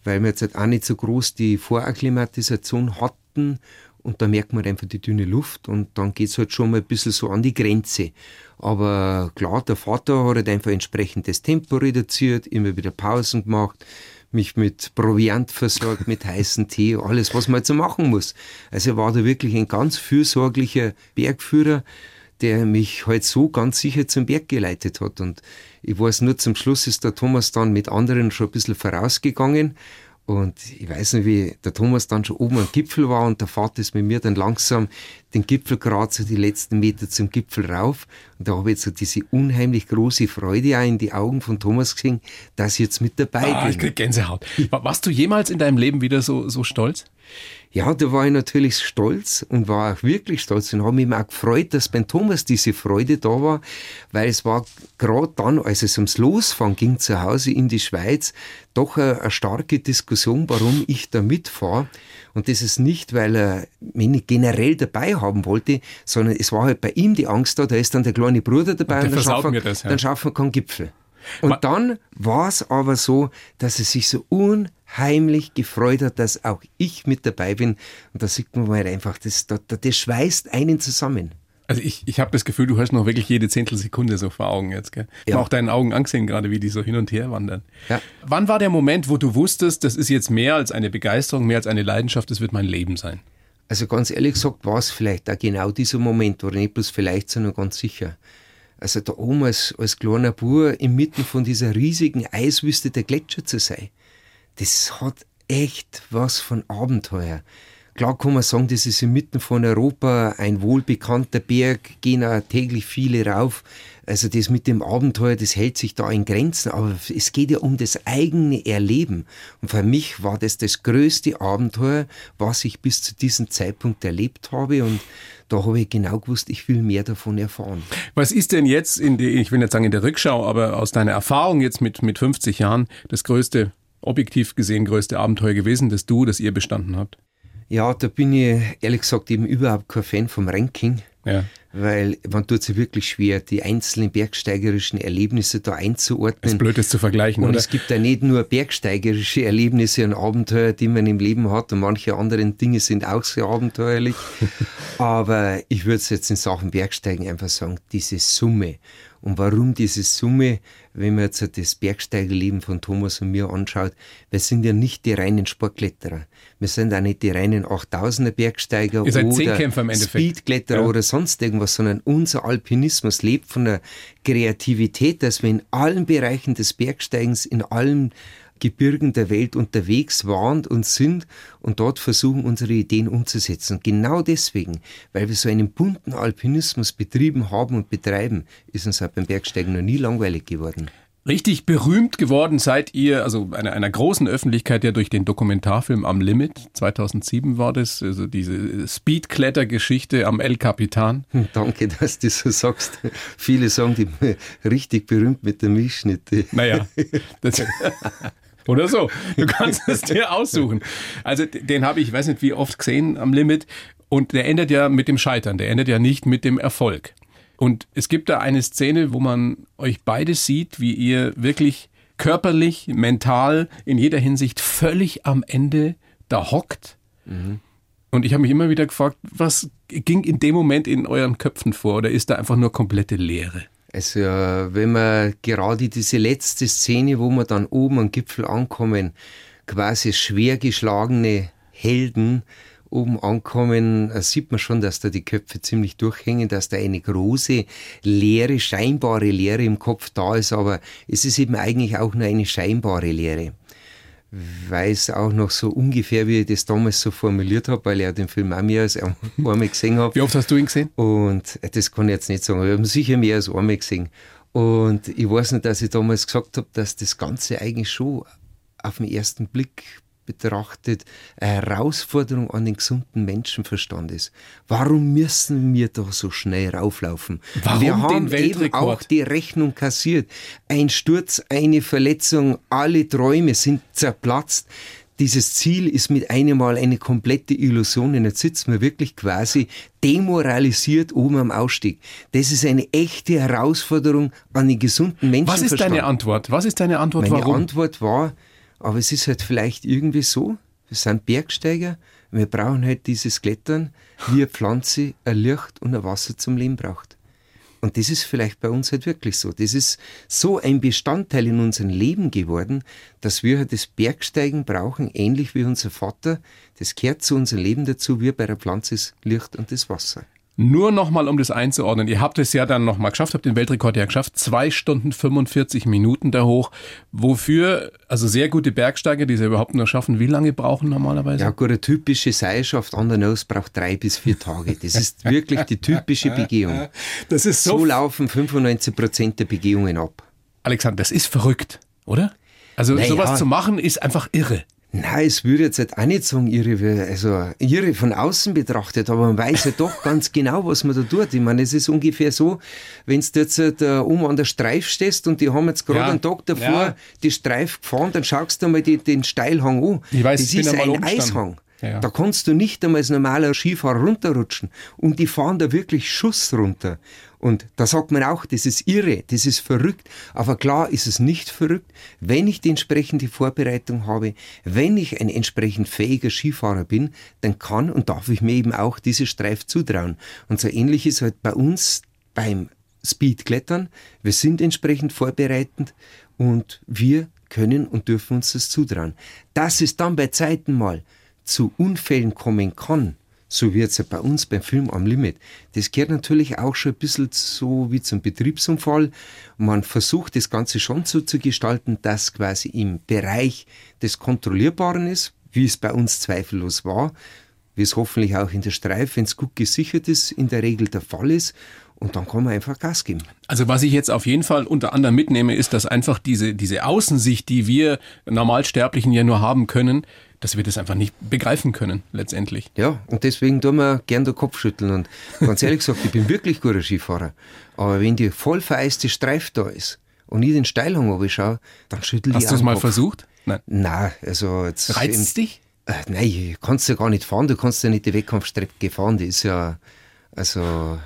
C: weil wir jetzt halt auch nicht so groß die Vorakklimatisation hatten und da merkt man einfach die dünne Luft und dann geht es halt schon mal ein bisschen so an die Grenze. Aber klar, der Vater hat halt einfach entsprechend das Tempo reduziert, immer wieder Pausen gemacht, mich mit Proviant versorgt, mit heißem Tee, alles, was man jetzt so machen muss. Also er war da wirklich ein ganz fürsorglicher Bergführer, der mich halt so ganz sicher zum Berg geleitet hat. Und ich weiß nur, zum Schluss ist der Thomas dann mit anderen schon ein bisschen vorausgegangen. Und ich weiß nicht, wie der Thomas dann schon oben am Gipfel war und der Vater ist mit mir dann langsam den Gipfel gerade so die letzten Meter zum Gipfel rauf. Und da habe ich jetzt so diese unheimlich große Freude auch in die Augen von Thomas gesehen, dass ich jetzt mit dabei ah, bin.
B: Ich krieg Gänsehaut. Warst du jemals in deinem Leben wieder so, so stolz?
C: Ja, da war ich natürlich stolz und war auch wirklich stolz und habe mich auch gefreut, dass beim Thomas diese Freude da war, weil es war gerade dann, als es ums Losfahren ging zu Hause in die Schweiz, doch eine, eine starke Diskussion, warum ich da mitfahre. Und das ist nicht, weil er mich nicht generell dabei haben wollte, sondern es war halt bei ihm die Angst da, da ist dann der kleine Bruder dabei und, und dann, schaffen, das, ja. dann schaffen wir keinen Gipfel. Und Ma dann war es aber so, dass er sich so unheimlich heimlich gefreut hat, dass auch ich mit dabei bin. Und da sieht man mal einfach, das, das, das schweißt einen zusammen.
B: Also ich, ich habe das Gefühl, du hast noch wirklich jede Zehntelsekunde so vor Augen jetzt. Gell? Ich ja. auch deinen Augen angesehen gerade, wie die so hin und her wandern. Ja. Wann war der Moment, wo du wusstest, das ist jetzt mehr als eine Begeisterung, mehr als eine Leidenschaft, das wird mein Leben sein?
C: Also ganz ehrlich gesagt war es vielleicht auch genau dieser Moment, oder nicht bloß vielleicht, sondern ganz sicher. Also da oben als, als kleiner Bub inmitten von dieser riesigen Eiswüste der Gletscher zu sein, das hat echt was von Abenteuer. Klar kann man sagen, das ist inmitten von Europa ein wohlbekannter Berg, gehen auch täglich viele rauf. Also das mit dem Abenteuer, das hält sich da in Grenzen, aber es geht ja um das eigene Erleben. Und für mich war das das größte Abenteuer, was ich bis zu diesem Zeitpunkt erlebt habe und da habe ich genau gewusst, ich will mehr davon erfahren.
B: Was ist denn jetzt, in die, ich will nicht sagen in der Rückschau, aber aus deiner Erfahrung jetzt mit, mit 50 Jahren das größte, objektiv gesehen größte Abenteuer gewesen, das du, das ihr bestanden habt?
C: Ja, da bin ich ehrlich gesagt eben überhaupt kein Fan vom Ranking. Ja. Weil man tut sich wirklich schwer, die einzelnen bergsteigerischen Erlebnisse da einzuordnen.
B: Das ist blöd, das zu vergleichen,
C: und
B: oder?
C: es gibt ja nicht nur bergsteigerische Erlebnisse und Abenteuer, die man im Leben hat und manche anderen Dinge sind auch sehr abenteuerlich. Aber ich würde es jetzt in Sachen Bergsteigen einfach sagen, diese Summe und warum diese Summe, wenn man jetzt das Bergsteigerleben von Thomas und mir anschaut, wir sind ja nicht die reinen Sportkletterer. Wir sind auch nicht die reinen 8000er Bergsteiger
B: oder
C: Speedkletterer ja. oder sonst irgendwas, sondern unser Alpinismus lebt von der Kreativität, dass wir in allen Bereichen des Bergsteigens, in allen Gebirgen der Welt unterwegs waren und sind und dort versuchen, unsere Ideen umzusetzen. Und genau deswegen, weil wir so einen bunten Alpinismus betrieben haben und betreiben, ist uns halt beim Bergsteigen noch nie langweilig geworden.
B: Richtig berühmt geworden seid ihr, also einer, einer großen Öffentlichkeit, ja durch den Dokumentarfilm Am Limit. 2007 war das, also diese Speedkletter-Geschichte am El Capitan.
C: Hm, danke, dass du so sagst. Viele sagen die richtig berühmt mit der Milchschnitte.
B: Naja, das, Oder so. Du kannst es dir aussuchen. Also den habe ich, ich weiß nicht wie oft gesehen am Limit. Und der endet ja mit dem Scheitern. Der endet ja nicht mit dem Erfolg. Und es gibt da eine Szene, wo man euch beide sieht, wie ihr wirklich körperlich, mental, in jeder Hinsicht völlig am Ende da hockt. Mhm. Und ich habe mich immer wieder gefragt, was ging in dem Moment in euren Köpfen vor? Oder ist da einfach nur komplette Leere?
C: Also wenn man gerade diese letzte Szene, wo wir dann oben am Gipfel ankommen, quasi schwer geschlagene Helden oben ankommen, äh, sieht man schon, dass da die Köpfe ziemlich durchhängen, dass da eine große Leere, scheinbare Leere im Kopf da ist, aber es ist eben eigentlich auch nur eine scheinbare Leere weiß auch noch so ungefähr, wie ich das damals so formuliert habe, weil ich ja den Film auch mehr als einmal gesehen habe.
B: Wie oft hast du ihn gesehen?
C: Und das kann ich jetzt nicht sagen, aber ich habe sicher mehr als einmal gesehen. Und ich weiß nicht, dass ich damals gesagt habe, dass das Ganze eigentlich schon auf den ersten Blick betrachtet eine Herausforderung an den gesunden Menschenverstand ist. Warum müssen wir da so schnell rauflaufen?
B: Warum
C: wir
B: haben
C: eben auch die Rechnung kassiert. Ein Sturz, eine Verletzung, alle Träume sind zerplatzt. Dieses Ziel ist mit einem Mal eine komplette Illusion und jetzt sitzen wir wirklich quasi demoralisiert oben am Ausstieg. Das ist eine echte Herausforderung an den gesunden Menschenverstand.
B: Was ist deine Antwort? Was ist deine Antwort?
C: Meine
B: Warum?
C: Antwort war, aber es ist halt vielleicht irgendwie so, wir sind Bergsteiger, wir brauchen halt dieses Klettern, wie eine Pflanze ein Licht und ein Wasser zum Leben braucht. Und das ist vielleicht bei uns halt wirklich so. Das ist so ein Bestandteil in unserem Leben geworden, dass wir halt das Bergsteigen brauchen, ähnlich wie unser Vater. Das gehört zu unserem Leben dazu, wie bei der Pflanze das Licht und das Wasser.
B: Nur nochmal, um das einzuordnen. Ihr habt es ja dann nochmal geschafft, habt den Weltrekord ja geschafft. Zwei Stunden 45 Minuten da hoch. Wofür, also sehr gute Bergsteiger, die es ja überhaupt nur schaffen, wie lange brauchen normalerweise?
C: Ja, gut, eine typische Seilschaft an der Nose braucht drei bis vier Tage. Das ist wirklich die typische Begehung.
B: Das ist so.
C: So laufen 95 Prozent der Begehungen ab.
B: Alexander, das ist verrückt, oder? Also naja. sowas zu machen ist einfach irre.
C: Nein, es würde jetzt halt auch nicht sagen, ihre, also ihre von außen betrachtet, aber man weiß ja doch ganz genau, was man da tut. Ich meine, es ist ungefähr so, wenn du jetzt halt, uh, um an der Streif stehst und die haben jetzt gerade ja. einen Tag davor ja. die Streif gefahren, dann schaust du mal die, den Steilhang an.
B: Ich weiß,
C: das
B: ich
C: ist ein Eishang.
B: Ja, ja.
C: Da kannst du nicht einmal als normaler Skifahrer runterrutschen. Und die fahren da wirklich Schuss runter. Und da sagt man auch, das ist irre, das ist verrückt. Aber klar ist es nicht verrückt, wenn ich die entsprechende Vorbereitung habe, wenn ich ein entsprechend fähiger Skifahrer bin, dann kann und darf ich mir eben auch diese Streif zutrauen. Und so ähnlich ist halt bei uns beim Speedklettern. Wir sind entsprechend vorbereitend und wir können und dürfen uns das zutrauen. Dass es dann bei Zeiten mal zu Unfällen kommen kann, so wie jetzt bei uns beim Film am Limit, das gehört natürlich auch schon ein bisschen so wie zum Betriebsunfall. Man versucht das Ganze schon so zu gestalten, dass quasi im Bereich des Kontrollierbaren ist, wie es bei uns zweifellos war, wie es hoffentlich auch in der Streif, wenn es gut gesichert ist, in der Regel der Fall ist. Und dann kann man einfach Gas geben.
B: Also was ich jetzt auf jeden Fall unter anderem mitnehme, ist, dass einfach diese, diese Außensicht, die wir Normalsterblichen ja nur haben können, dass wir das einfach nicht begreifen können, letztendlich.
C: Ja, und deswegen tun wir gern den Kopf schütteln. Und ganz ehrlich gesagt, ich bin wirklich guter Skifahrer. Aber wenn die voll vereiste Streif da ist und ich den Steilhang schaue, dann schüttel ich
B: Hast du es mal
C: Kopf.
B: versucht?
C: Nein. Nein, also jetzt.
B: Reizt es dich?
C: Äh, nein, kannst du ja gar nicht fahren. Du kannst ja nicht die Wettkampfstrecke fahren. Die ist ja, also,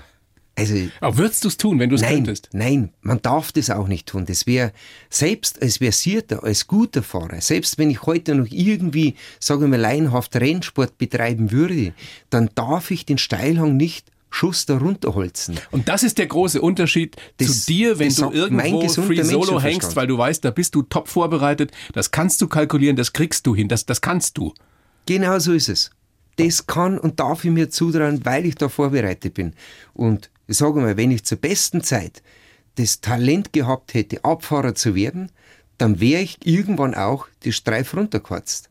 C: also.
B: Aber würdest du es tun, wenn du es könntest?
C: nein, man darf das auch nicht tun. Das wäre, selbst als Versierter, als guter Fahrer, selbst wenn ich heute noch irgendwie, sagen wir mal, laienhaft Rennsport betreiben würde, dann darf ich den Steilhang nicht Schuss da runterholzen.
B: Und das ist der große Unterschied
C: Das-
B: zu dir, wenn du irgendwo Free Solo hängst, weil du weißt, da bist du top vorbereitet, das kannst du kalkulieren, das kriegst du hin, das, das kannst du.
C: Genau so ist es. Das kann und darf ich mir zutrauen, weil ich da vorbereitet bin. Und ich sage mal, wenn ich zur besten Zeit das Talent gehabt hätte, Abfahrer zu werden, dann wäre ich irgendwann auch die Streif runtergekratzt.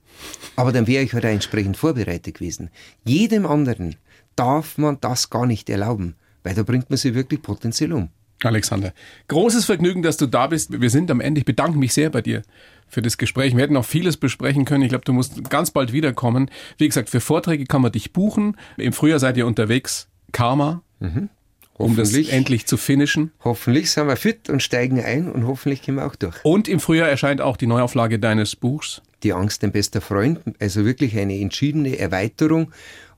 C: Aber dann wäre ich halt auch entsprechend vorbereitet gewesen. Jedem anderen darf man das gar nicht erlauben, weil da bringt man sich wirklich potenziell um.
B: Alexander, großes Vergnügen, dass du da bist. Wir sind am Ende. Ich bedanke mich sehr bei dir für das Gespräch. Wir hätten noch vieles besprechen können. Ich glaube, du musst ganz bald wiederkommen. Wie gesagt, für Vorträge kann man dich buchen. Im Frühjahr seid ihr unterwegs. Karma, um das endlich zu finishen.
C: Hoffentlich sind wir fit und steigen ein und hoffentlich gehen wir auch durch.
B: Und im Frühjahr erscheint auch die Neuauflage deines Buchs.
C: Die Angst ein bester Freund, also wirklich eine entschiedene Erweiterung.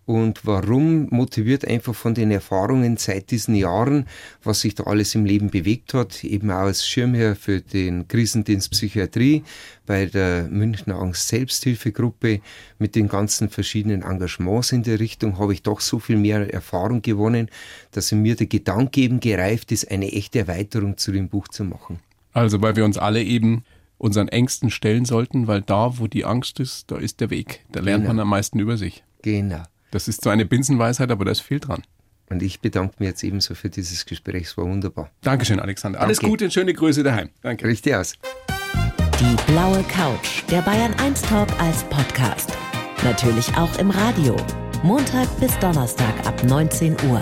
C: Und warum motiviert einfach von den Erfahrungen seit diesen Jahren, was sich da alles im Leben bewegt hat, eben auch als Schirmherr für den Krisendienst Psychiatrie bei der Münchner Angst Selbsthilfegruppe mit den ganzen verschiedenen Engagements in der Richtung habe ich doch so viel mehr Erfahrung gewonnen, dass mir der Gedanke eben gereift ist, eine echte Erweiterung zu dem Buch zu machen.
B: Also, weil wir uns alle eben unseren Ängsten stellen sollten, weil da, wo die Angst ist, da ist der Weg. Da lernt
C: Genau.
B: man am meisten über sich.
C: Genau.
B: Das ist zwar eine Binsenweisheit, aber da ist viel dran.
C: Und ich bedanke mich jetzt ebenso für dieses Gespräch. Es war wunderbar.
B: Dankeschön, Alexander. Alles
C: Danke.
B: Gute und schöne Grüße daheim. Danke.
C: Richtig aus.
A: Die blaue Couch, der Bayern 1 Talk als Podcast. Natürlich auch im Radio. Montag bis Donnerstag ab 19 Uhr.